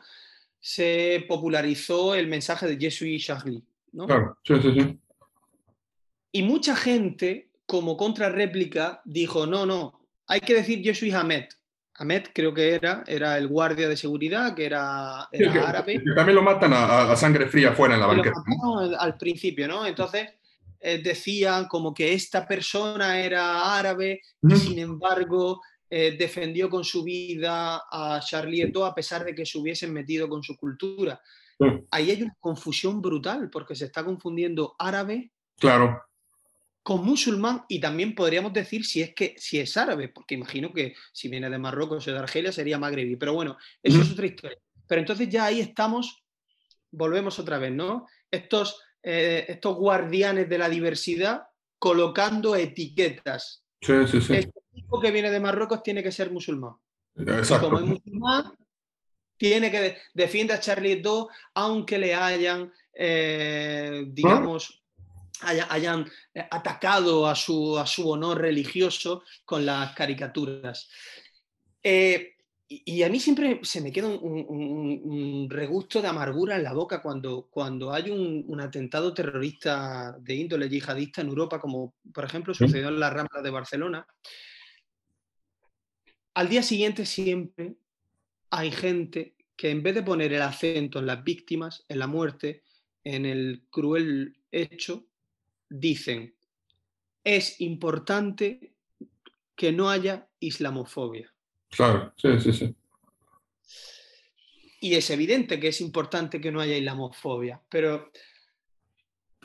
Speaker 3: se popularizó el mensaje de Je suis Charlie. Claro, sí, sí, sí. Y mucha gente, como contrarréplica, dijo, no, no, hay que decir yo soy Ahmed. Creo que era, era el guardia de seguridad, que era, árabe.
Speaker 2: también lo matan a, sangre fría fuera en la banqueta.
Speaker 3: Al principio, ¿no? Entonces eh, decían como que esta persona era árabe y sin embargo eh, defendió con su vida a Charlie Hebdo a pesar de que se hubiesen metido con su cultura. Ahí hay una confusión brutal porque se está confundiendo árabe
Speaker 2: claro
Speaker 3: con musulmán y también podríamos decir si es que si es árabe, porque imagino que si viene de Marruecos o de Argelia sería magrebí, pero bueno, eso es otra historia. Pero entonces ya ahí estamos, volvemos otra vez, ¿no? Estos, eh, estos guardianes de la diversidad colocando etiquetas.
Speaker 2: Sí, sí, sí.
Speaker 3: Este tipo que viene de Marruecos tiene que ser musulmán. Exacto. como es musulmán, tiene que defiende a Charlie Hebdo, aunque le hayan, eh, digamos, hayan eh, atacado a su, a su, honor religioso con las caricaturas. Eh, y, a mí siempre se me queda un, regusto de amargura en la boca cuando, cuando hay un, atentado terrorista de índole yihadista en Europa, como por ejemplo sucedió en la Rambla de Barcelona. Al día siguiente siempre hay gente que en vez de poner el acento en las víctimas, en la muerte, en el cruel hecho, dicen, es importante que no haya islamofobia.
Speaker 2: Claro, sí, sí, sí.
Speaker 3: Y es evidente que es importante que no haya islamofobia, pero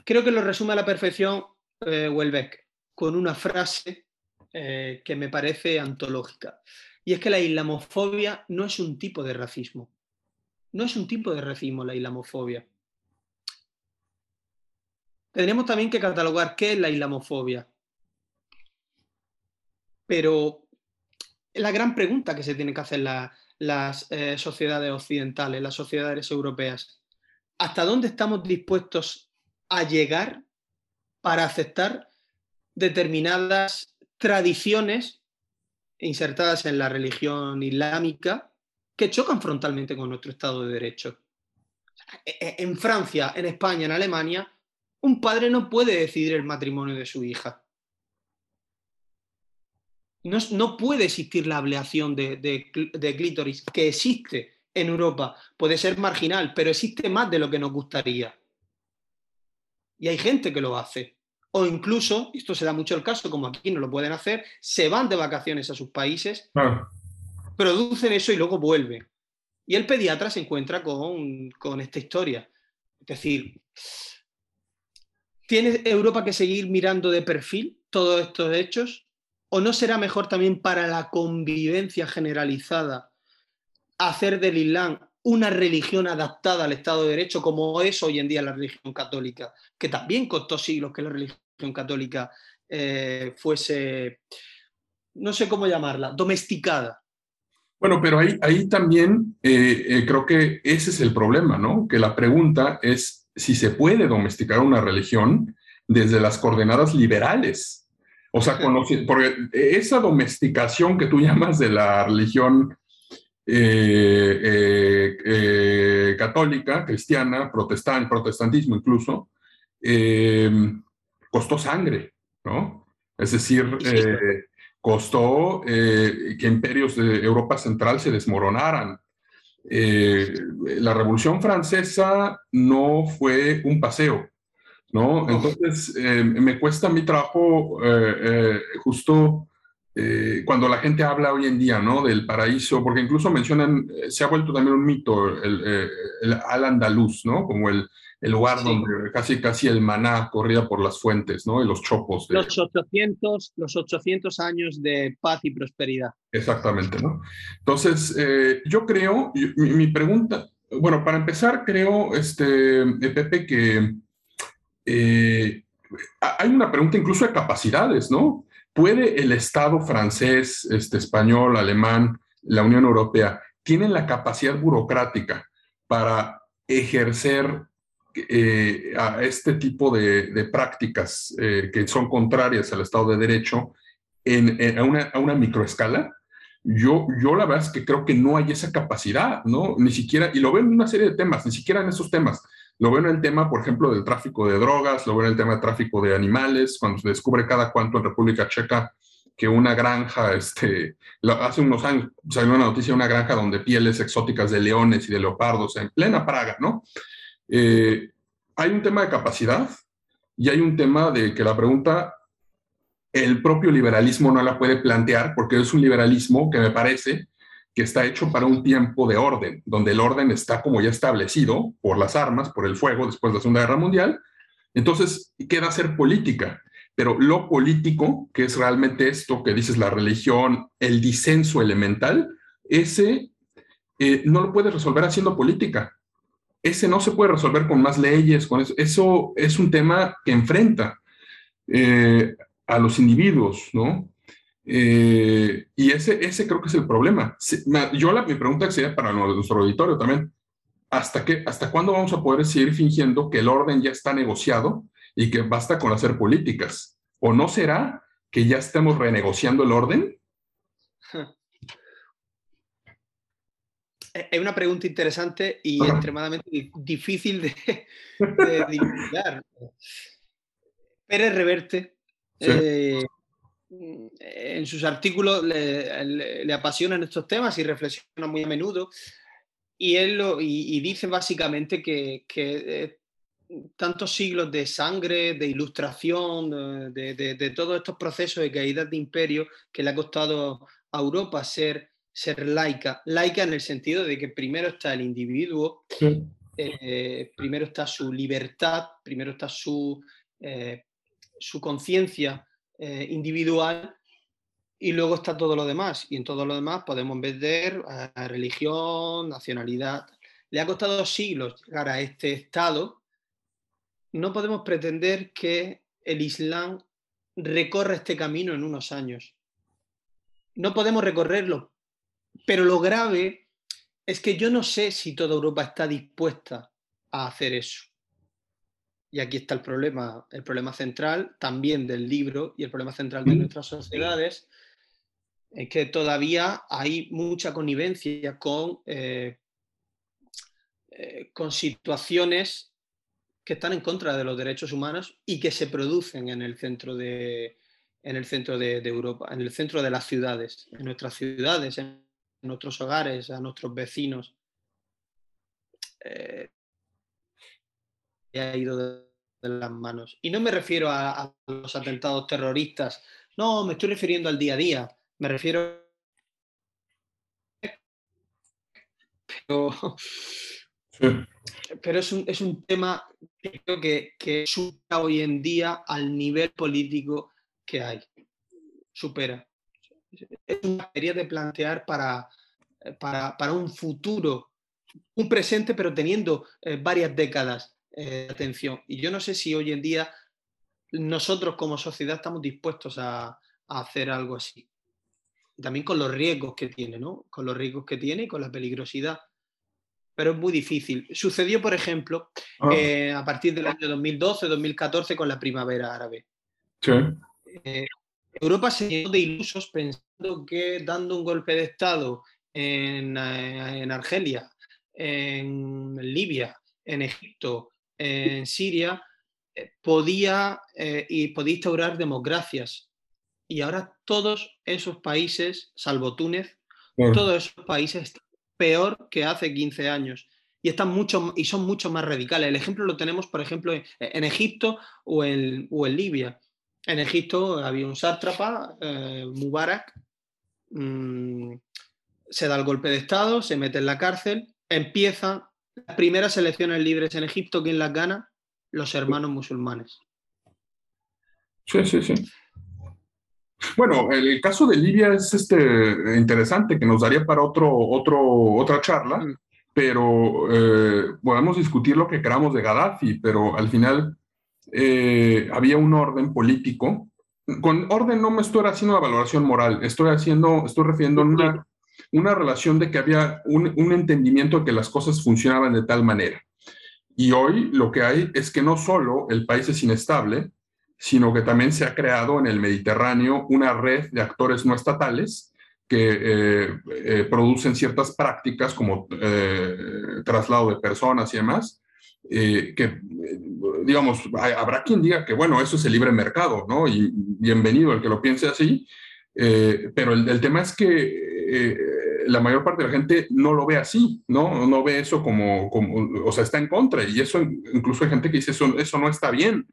Speaker 3: creo que lo resume a la perfección eh, Welbeck con una frase eh, que me parece antológica. Y es que la islamofobia no es un tipo de racismo. No es un tipo de racismo la islamofobia. Tendríamos también que catalogar qué es la islamofobia. Pero la gran pregunta que se tiene que hacer las eh, sociedades occidentales, las sociedades europeas, ¿hasta dónde estamos dispuestos a llegar para aceptar determinadas tradiciones insertadas en la religión islámica que chocan frontalmente con nuestro Estado de Derecho. E, e, en Francia, en España, en Alemania, un padre no puede decidir el matrimonio de su hija. No, puede existir la ableación de, de clítoris, que existe en Europa. Puede ser marginal, pero existe más de lo que nos gustaría. Y hay gente que lo hace o incluso, esto se da mucho el caso, como aquí no lo pueden hacer, se van de vacaciones a sus países, producen eso y luego vuelven. Y el pediatra se encuentra con, con esta historia. Es decir, ¿tiene Europa que seguir mirando de perfil todos estos hechos? ¿O no será mejor también para la convivencia generalizada hacer del Islam una religión adaptada al Estado de Derecho como es hoy en día la religión católica, que también costó siglos que la religión católica eh, fuese, no sé cómo llamarla, domesticada.
Speaker 2: Bueno, pero ahí, ahí también eh, eh, creo que ese es el problema, ¿no? Que la pregunta es si se puede domesticar una religión desde las coordenadas liberales. O sea, porque esa domesticación que tú llamas de la religión católica, cristiana, protestante, protestantismo incluso, costó sangre, ¿no? Es decir, eh, costó eh, que imperios de Europa Central se desmoronaran. Eh, la Revolución Francesa no fue un paseo, ¿no? Entonces, me cuesta mi trabajo justo cuando la gente habla hoy en día, ¿no? Del paraíso, porque incluso mencionan, se ha vuelto también un mito el, el al-andaluz, ¿no? Como el, el lugar donde casi, casi el maná corría por las fuentes, ¿no? Y los chopos.
Speaker 3: Los, 800, los 800 años de paz y prosperidad.
Speaker 2: Exactamente, ¿no? Entonces, eh, yo creo, mi, pregunta, bueno, para empezar, creo, este, eh, Pepe, que eh, hay una pregunta incluso de capacidades, ¿no? ¿Puede el Estado francés, este, español, alemán, la Unión Europea, tienen la capacidad burocrática para ejercer eh, a este tipo de, prácticas eh, que son contrarias al Estado de Derecho en, a, una, a, una, microescala, yo, yo la verdad es que creo que no hay esa capacidad, ¿no? Ni siquiera, y lo veo en una serie de temas, ni siquiera en esos temas. Lo veo en el tema, por ejemplo, del tráfico de drogas, lo veo en el tema del tráfico de animales, cuando se descubre cada cuanto en República Checa que una granja, este, hace unos años salió una noticia de una granja donde pieles exóticas de leones y de leopardos en plena Praga, ¿no? Eh, hay un tema de capacidad y hay un tema de que la pregunta el propio liberalismo no la puede plantear porque es un liberalismo que me parece que está hecho para un tiempo de orden, donde el orden está como ya establecido por las armas, por el fuego después de la Segunda Guerra Mundial. Entonces queda hacer política, pero lo político, que es realmente esto que dices, la religión, el disenso elemental, ese eh, no lo puedes resolver haciendo política ese no se puede resolver con más leyes, con eso. Es un tema que enfrenta eh, a los individuos, ¿no? Eh, y ese, creo que es el problema. Yo la, mi pregunta sería para nuestro auditorio también, ¿hasta, qué, ¿hasta cuándo vamos a poder seguir fingiendo que el orden ya está negociado y que basta con hacer políticas? ¿O no será que ya estemos renegociando el orden?
Speaker 3: Es una pregunta interesante y extremadamente difícil de, de Pérez Reverte, eh, en sus artículos le, apasionan estos temas y reflexiona muy a menudo. Y él lo, y, dice básicamente que, eh, tantos siglos de sangre, de ilustración, de, todos estos procesos de caída de imperio que le ha costado a Europa ser, ser laica. Laica en el sentido de que primero está el individuo, eh, primero está su libertad, primero está su, eh, su conciencia eh, individual y luego está todo lo demás. Y en todo lo demás podemos ver a religión, nacionalidad. Le ha costado siglos llegar a este estado no podemos pretender que el Islam recorra este camino en unos años. No podemos recorrerlo, pero lo grave es que yo no sé si toda Europa está dispuesta a hacer eso. Y aquí está el problema, el problema central también del libro y el problema central de nuestras sociedades, es que todavía hay mucha connivencia con, eh, eh, con situaciones que están en contra de los derechos humanos y que se producen en el centro de, en el centro de, Europa, en el centro de las ciudades, en nuestras ciudades, en nuestros hogares, a nuestros vecinos. Eh, ha ido de, las manos. Y no me refiero a, a, los atentados terroristas, no, me estoy refiriendo al día a día, me refiero... Pero pero es un, es un, tema que creo que, que, supera hoy en día al nivel político que hay. Supera. Es una serie de plantear para, para, para, un futuro, un presente, pero teniendo eh, varias décadas eh, de atención. Y yo no sé si hoy en día nosotros como sociedad estamos dispuestos a, a hacer algo así. también con los riesgos que tiene, ¿no? Con los riesgos que tiene y con la peligrosidad pero es muy difícil. Sucedió, por ejemplo, ah. eh, a partir del año 2012-2014 con la primavera árabe.
Speaker 2: Sí.
Speaker 3: Eh, Europa se llenó de ilusos pensando que dando un golpe de Estado en, eh, en Argelia, en Libia, en Egipto, en Siria, podía, y podía instaurar democracias. Y ahora todos esos países, salvo Túnez, todos esos países peor que hace 15 años. Y, están mucho, y son mucho más radicales. El ejemplo lo tenemos, por ejemplo, en, Egipto o en, o en, Libia. En Egipto había un sátrapa, eh, Mubarak, mm, se da el golpe de Estado, se mete en la cárcel, empieza las primeras elecciones libres en Egipto, ¿quién las gana? Los hermanos musulmanes.
Speaker 2: Sí, sí, sí. Bueno, el caso de Libia es este, interesante, que nos daría para otro, otro, otra charla, mm. pero eh, podemos discutir lo que queramos de Gaddafi, pero al final eh, había un orden político. Con orden no me estoy haciendo una valoración moral, estoy haciendo, estoy refiriendo a una, una relación de que había un, un entendimiento de que las cosas funcionaban de tal manera. Y hoy lo que hay es que no solo el país es inestable, sino que también se ha creado en el Mediterráneo una red de actores no estatales que eh, eh, producen ciertas prácticas como eh, traslado de personas y demás, que, digamos, habrá quien diga que, bueno, eso es el libre mercado, ¿no? Y bienvenido el que lo piense así, pero el, el, tema es que la mayor parte de la gente no lo ve así, ¿no? No ve eso como, como, o sea, está en contra, y eso incluso hay gente que dice, eso, eso no está bien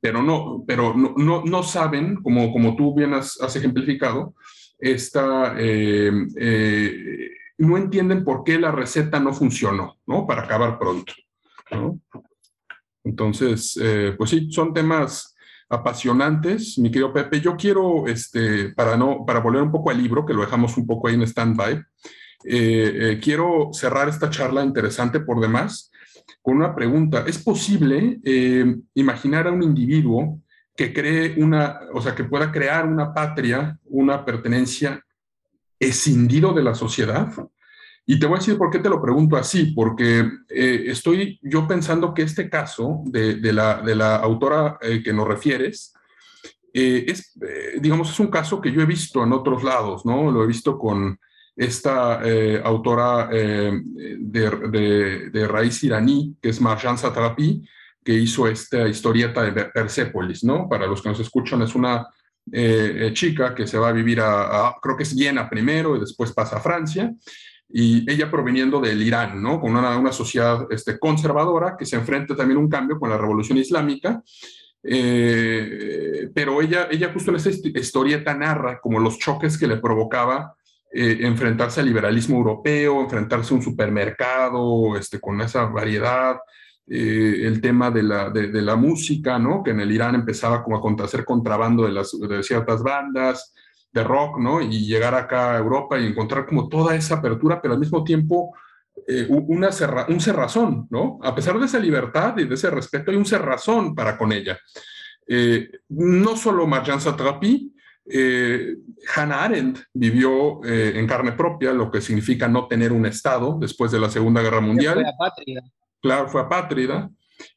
Speaker 2: pero no, pero no, no, saben, como, como tú bien has, ejemplificado, esta, eh, eh, no entienden por qué la receta no funcionó, ¿no? Para acabar pronto, Entonces, eh, pues sí, son temas apasionantes, mi querido Pepe. Yo quiero, este, para, no, para volver un poco al libro, que lo dejamos un poco ahí en stand-by, quiero cerrar esta charla interesante por demás con una pregunta. ¿Es posible eh, imaginar a un individuo que cree una, o sea, que pueda crear una patria, una pertenencia escindido de la sociedad? Y te voy a decir por qué te lo pregunto así, porque eh, estoy yo pensando que este caso de, la, de la, autora eh, que nos refieres, es, digamos, es un caso que yo he visto en otros lados, ¿no? Lo he visto con esta eh, autora eh, de, raíz iraní, que es Marjan Satrapi, que hizo esta historieta de Persépolis, ¿no? Para los que nos escuchan, es una eh, chica que se va a vivir a, creo que es Viena primero y después pasa a Francia, y ella proveniendo del Irán, ¿no? Con una, una sociedad este, conservadora que se enfrenta también a un cambio con la revolución islámica. Eh, pero ella, ella justo en esta historieta narra como los choques que le provocaba eh, enfrentarse al liberalismo europeo, enfrentarse a un supermercado este, con esa variedad, eh, el tema de la, de, la, música, ¿no? Que en el Irán empezaba como a hacer contrabando de, las, de ciertas bandas de rock, ¿no? Y llegar acá a Europa y encontrar como toda esa apertura, pero al mismo tiempo eh, una un cerrazón, ¿no? A pesar de esa libertad y de ese respeto, hay un cerrazón para con ella. Eh, no solo Marjan Satrapi, eh, Hannah Arendt vivió en carne propia lo que significa no tener un Estado después de la Segunda Guerra Mundial claro, fue apátrida.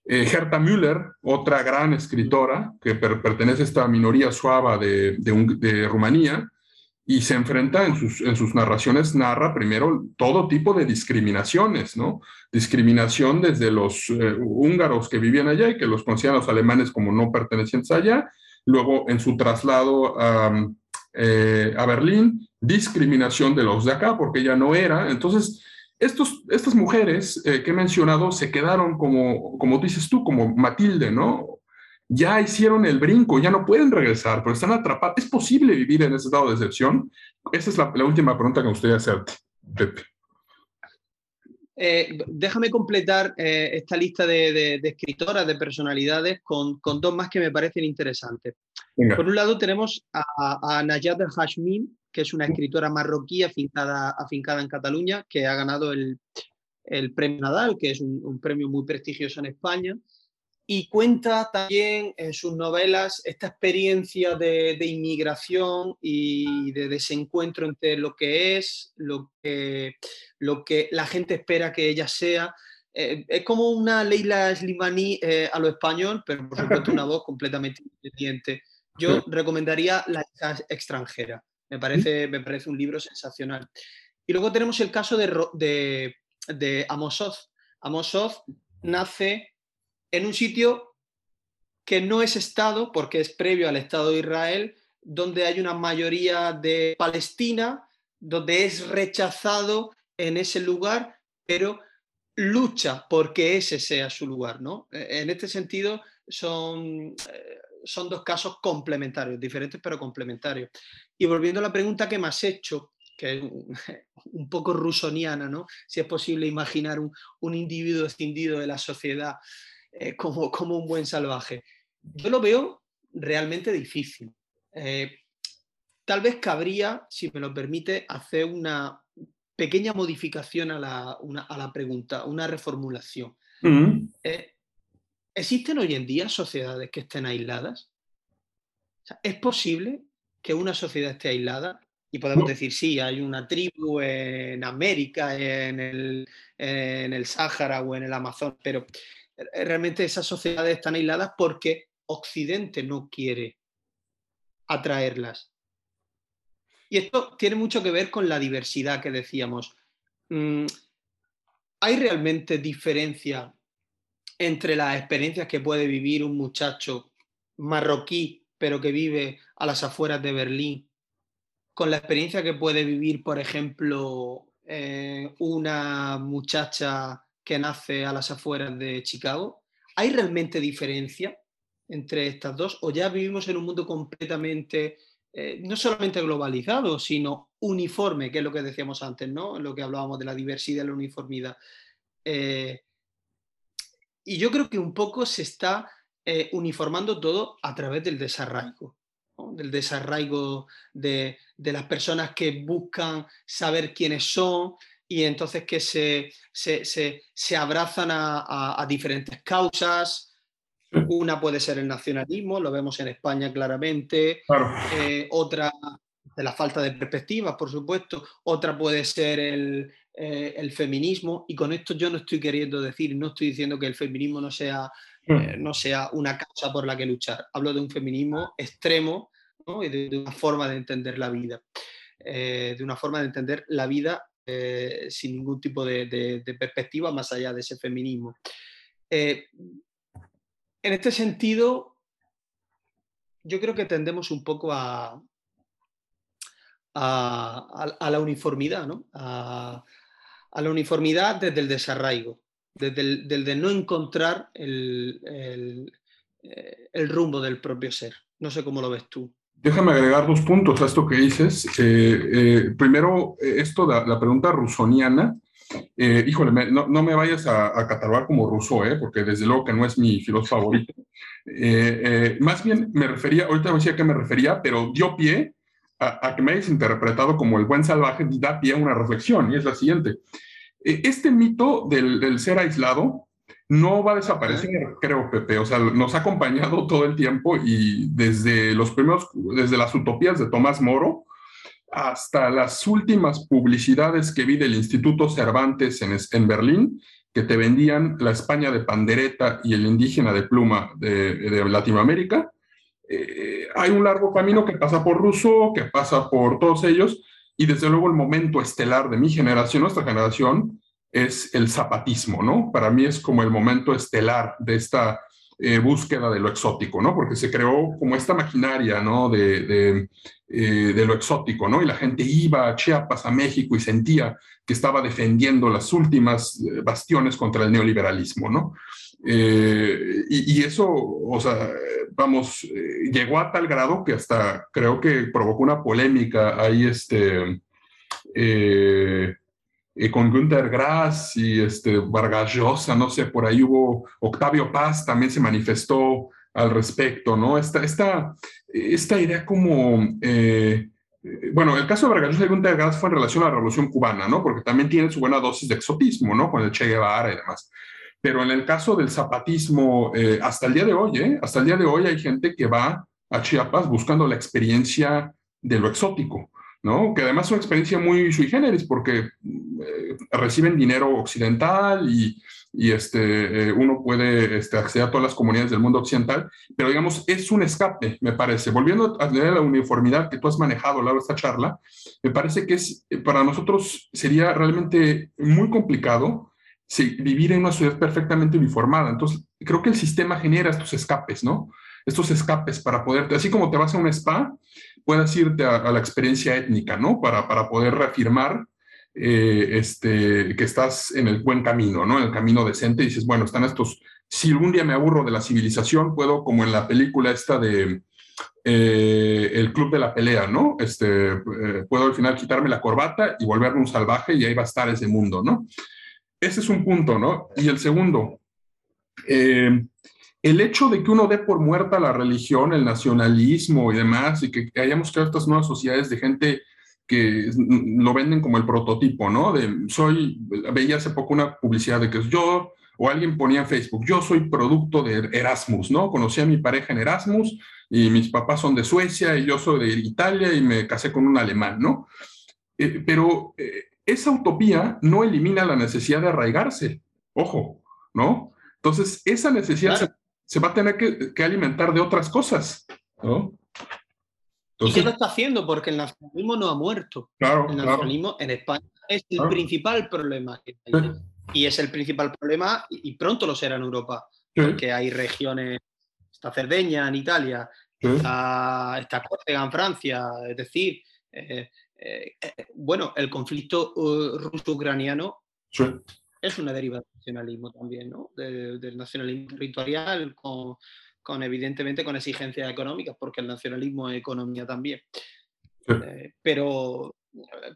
Speaker 2: Eh, Herta Müller, otra gran escritora que pertenece a esta minoría suava de, Rumanía, y se enfrenta en sus, narraciones, narra primero todo tipo de discriminaciones, ¿no? Discriminación desde los eh, húngaros que vivían allá y que los consideran los alemanes como no pertenecientes allá, luego en su traslado a, eh, Berlín, discriminación de los de acá porque ella no era, entonces estos, estas mujeres eh, que he mencionado se quedaron como, como dices tú, como Matilde, ¿no? Ya hicieron el brinco, ya no pueden regresar, pero están atrapadas. ¿Es posible vivir en ese estado de excepción? Esa es la, última pregunta que me gustaría hacerte, Pepe.
Speaker 3: Eh, déjame completar eh, esta lista de, escritoras, de personalidades, con, con, dos más que me parecen interesantes. Por un lado tenemos a, a Nayat Hashmi, que es una escritora marroquí afincada, afincada en Cataluña, que ha ganado el, premio Nadal, que es un, premio muy prestigioso en España, y cuenta también en sus novelas esta experiencia de, inmigración y de desencuentro entre lo que es, lo que, lo que la gente espera que ella sea. Eh, es como una Leila Slimani eh, a lo español, pero por supuesto una voz completamente independiente. Yo recomendaría La extranjera. Me parece, me parece un libro sensacional. Y luego tenemos el caso de, de, de Amosoth. Amosoth nace en un sitio que no es Estado, porque es previo al Estado de Israel, donde hay una mayoría de Palestina, donde es rechazado en ese lugar, pero lucha porque ese sea su lugar. ¿no? E, en este sentido, son, eh, son dos casos complementarios, diferentes pero complementarios. Y volviendo a la pregunta que me has hecho, que es un poco rusoniana, ¿no? Si es posible imaginar un, individuo escindido de la sociedad eh, como, como, un buen salvaje. Yo lo veo realmente difícil. Eh, tal vez cabría, si me lo permite, hacer una pequeña modificación a la, pregunta, una reformulación. Eh, ¿Existen hoy en día sociedades que estén aisladas? ¿Es posible que una sociedad esté aislada y podemos decir, sí, hay una tribu en América, en el, en el Sáhara o en el Amazon, pero eh, realmente esas sociedades están aisladas porque Occidente no quiere atraerlas. Y esto tiene mucho que ver con la diversidad que decíamos. Mm, ¿Hay realmente diferencia entre las experiencias que puede vivir un muchacho marroquí pero que vive a las afueras de Berlín, con la experiencia que puede vivir, por ejemplo, eh, una muchacha que nace a las afueras de Chicago? ¿Hay realmente diferencia entre estas dos? ¿O ya vivimos en un mundo completamente, eh, no solamente globalizado, sino uniforme, que es lo que decíamos antes, ¿no? Lo que hablábamos de la diversidad y la uniformidad. Eh, y yo creo que un poco se está eh, uniformando todo a través del desarraigo, del desarraigo de, las personas que buscan saber quiénes son y entonces que se, se, abrazan a, diferentes causas. Una puede ser el nacionalismo, lo vemos en España claramente, eh, otra de la falta de perspectivas, por supuesto, otra puede ser el, eh, el feminismo, y con esto yo no estoy queriendo decir, no estoy diciendo que el feminismo no sea eh, mm. no sea una causa por la que luchar. Hablo de un feminismo extremo y de, una forma de entender la vida. Eh, de una forma de entender la vida eh, sin ningún tipo de, perspectiva más allá de ese feminismo. en este sentido, yo creo que tendemos un poco a, a, la uniformidad, ¿no? a, a la uniformidad desde el desarraigo, desde el de no encontrar el, eh, el, rumbo del propio ser. No sé cómo lo ves tú.
Speaker 2: Déjame agregar dos puntos a esto que dices. Eh, eh, primero, esto de la pregunta rusoniana. híjole, no, me vayas a, catalogar como ruso, porque desde luego que no es mi filósofo favorito. más bien me refería, ahorita decía que me refería, pero dio pie a, que me hayas interpretado como el buen salvaje, da pie a una reflexión, y es la siguiente. este mito del, del ser aislado, no va a desaparecer, creo, Pepe. O sea, nos ha acompañado todo el tiempo y desde los primeros, desde las utopías de Tomás Moro hasta las últimas publicidades que vi del Instituto Cervantes en, Berlín, que te vendían la España de pandereta y el indígena de pluma de, Latinoamérica. Eh, hay un largo camino que pasa por Rousseau, que pasa por todos ellos, y desde luego el momento estelar de mi generación, nuestra generación, es el zapatismo, ¿no? Para mí es como el momento estelar de esta eh, búsqueda de lo exótico, ¿no? Porque se creó como esta maquinaria, ¿no? De, eh, de, lo exótico, ¿no? Y la gente iba a Chiapas, a México y sentía que estaba defendiendo las últimas bastiones contra el neoliberalismo, ¿no? Y, y, eso, o sea, vamos, llegó a tal grado que hasta creo que provocó una polémica ahí, este eh, con Günter Grass y este, Vargas Llosa, no sé, por ahí hubo, Octavio Paz también se manifestó al respecto, ¿no? Esta, esta, esta idea como, eh, bueno, el caso de Vargas Llosa y Günter Grass fue en relación a la Revolución Cubana, ¿no? Porque también tiene su buena dosis de exotismo, ¿no? Con el Che Guevara y demás. Pero en el caso del zapatismo, eh, hasta el día de hoy, ¿eh? Hasta el día de hoy hay gente que va a Chiapas buscando la experiencia de lo exótico. ¿no? Que además es una experiencia muy sui generis porque eh, reciben dinero occidental y, y este, eh, uno puede este, acceder a todas las comunidades del mundo occidental, pero digamos, es un escape, me parece. Volviendo a la uniformidad que tú has manejado a lo largo de esta charla, me parece que es, para nosotros sería realmente muy complicado vivir en una ciudad perfectamente uniformada. Entonces, creo que el sistema genera estos escapes, ¿no? Estos escapes para poder, así como te vas a un spa, puedas irte a, la experiencia étnica, ¿no? Para, para poder reafirmar eh, este, que estás en el buen camino, ¿no? En el camino decente y dices, bueno, están estos, si algún día me aburro de la civilización, puedo, como en la película esta de eh, El Club de la Pelea, ¿no? Este, eh, puedo al final quitarme la corbata y volverme un salvaje y ahí va a estar ese mundo, ¿no? Ese es un punto, ¿no? Y el segundo, el hecho de que uno dé por muerta la religión, el nacionalismo y demás, y que hayamos creado estas nuevas sociedades de gente que lo venden como el prototipo, ¿no? De soy, veía hace poco una publicidad de que yo, o alguien ponía en Facebook, yo soy producto de Erasmus, ¿no? Conocí a mi pareja en Erasmus y mis papás son de Suecia y yo soy de Italia y me casé con un alemán, ¿no? Eh, pero eh, esa utopía no elimina la necesidad de arraigarse, ojo, ¿no? Entonces, esa necesidad se va a tener que, alimentar de otras cosas, ¿no?
Speaker 3: ¿Y qué lo está haciendo? Porque el nacionalismo no ha muerto.
Speaker 2: Claro,
Speaker 3: el nacionalismo en España es el principal problema que hay. Y es el principal problema, y pronto lo será en Europa, porque hay regiones, está Cerdeña en Italia, está, Córcega en Francia, es decir, eh, eh, eh, bueno, el conflicto ruso-ucraniano es una deriva del nacionalismo también, ¿no? del nacionalismo territorial, con, con, evidentemente con exigencias económicas, porque el nacionalismo es economía también. Eh, pero,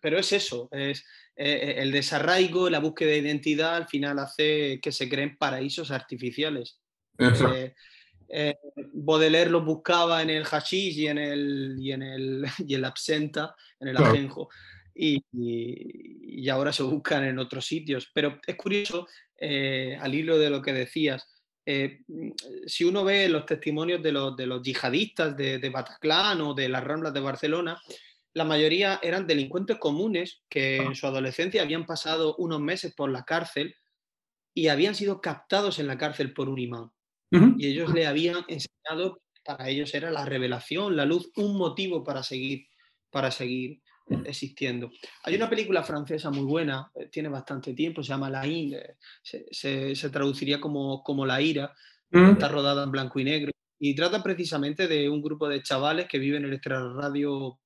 Speaker 3: pero es eso, es eh, eh, el desarraigo, la búsqueda de identidad al final hace que se creen paraísos artificiales. Baudelaire los buscaba en el hashish y en el, y en el, y en la absenta, en el ajenjo y, ahora se buscan en otros sitios. Pero es curioso, eh, al hilo de lo que decías, eh, si uno ve los testimonios de los, de los yihadistas de, de, Bataclan o de las Ramblas de Barcelona, la mayoría eran delincuentes comunes que en su adolescencia habían pasado unos meses por la cárcel y habían sido captados en la cárcel por un imán. Y ellos le habían enseñado, para ellos era la revelación, la luz, un motivo para seguir, para seguir existiendo. Hay una película francesa muy buena, eh, tiene bastante tiempo, se llama La Inde, se, traduciría como, como La Ira, mm. está rodada en blanco y negro y trata precisamente de un grupo de chavales que viven en el extrarradio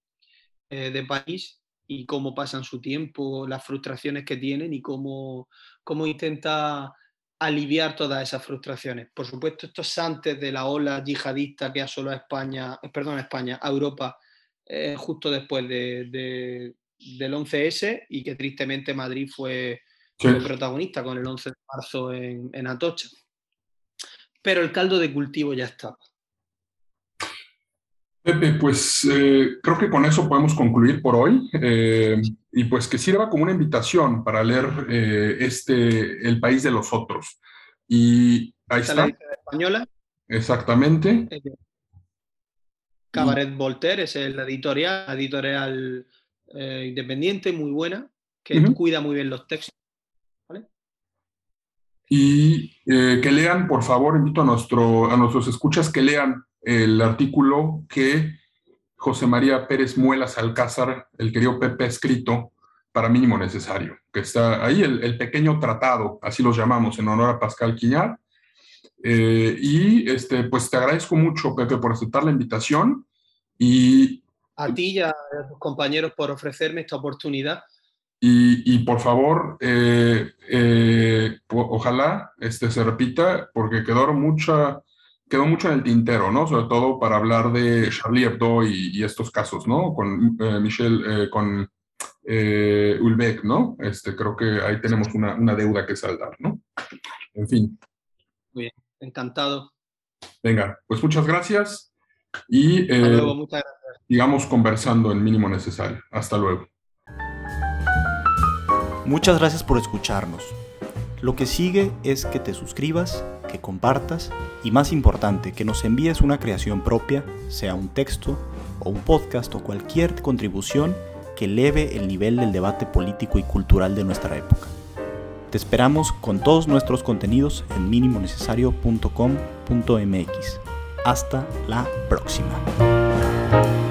Speaker 3: eh, de París y cómo pasan su tiempo, las frustraciones que tienen y cómo, cómo intenta aliviar todas esas frustraciones. Por supuesto, esto es antes de la ola yihadista que asoló a España, eh, perdón, a España, a Europa, eh, justo después de, del 11S y que tristemente Madrid fue, el protagonista con el 11 de marzo en, en Atocha. Pero el caldo de cultivo ya estaba.
Speaker 2: Pepe, pues eh, creo que con eso podemos concluir por hoy eh, y pues que sirva como una invitación para leer eh, este El País de los Otros. Y ahí está. La
Speaker 3: española.
Speaker 2: Exactamente.
Speaker 3: Cabaret Voltaire es el editorial, editorial independiente, muy buena, que cuida muy bien los textos.
Speaker 2: Y que lean, por favor, invito a, nuestro, a nuestros escuchas que lean el artículo que José María Pérez Muelas Alcázar, el querido Pepe, ha escrito para mínimo necesario, que está ahí el, pequeño tratado, así lo llamamos, en honor a Pascal Quiñar. Eh, y este, pues te agradezco mucho, Pepe, por aceptar la invitación y...
Speaker 3: A ti y a tus compañeros por ofrecerme esta oportunidad.
Speaker 2: Y, por favor, eh, eh, ojalá este, se repita, porque quedó mucha, quedó mucho en el tintero, ¿no? Sobre todo para hablar de Charlie Hebdo y, estos casos, ¿no? Con eh, Michel, eh, con eh, Ulbeck, ¿no? Este, creo que ahí tenemos una, una, deuda que saldar, ¿no? En fin.
Speaker 3: Muy bien, encantado.
Speaker 2: Venga, pues muchas gracias y
Speaker 3: luego, muchas gracias.
Speaker 2: sigamos conversando en mínimo necesario. Hasta luego.
Speaker 1: Muchas gracias por escucharnos. Lo que sigue es que te suscribas que compartas y más importante, que nos envíes una creación propia, sea un texto o un podcast o cualquier contribución que eleve el nivel del debate político y cultural de nuestra época. Te esperamos con todos nuestros contenidos en minimonecesario.com.mx. Hasta la próxima.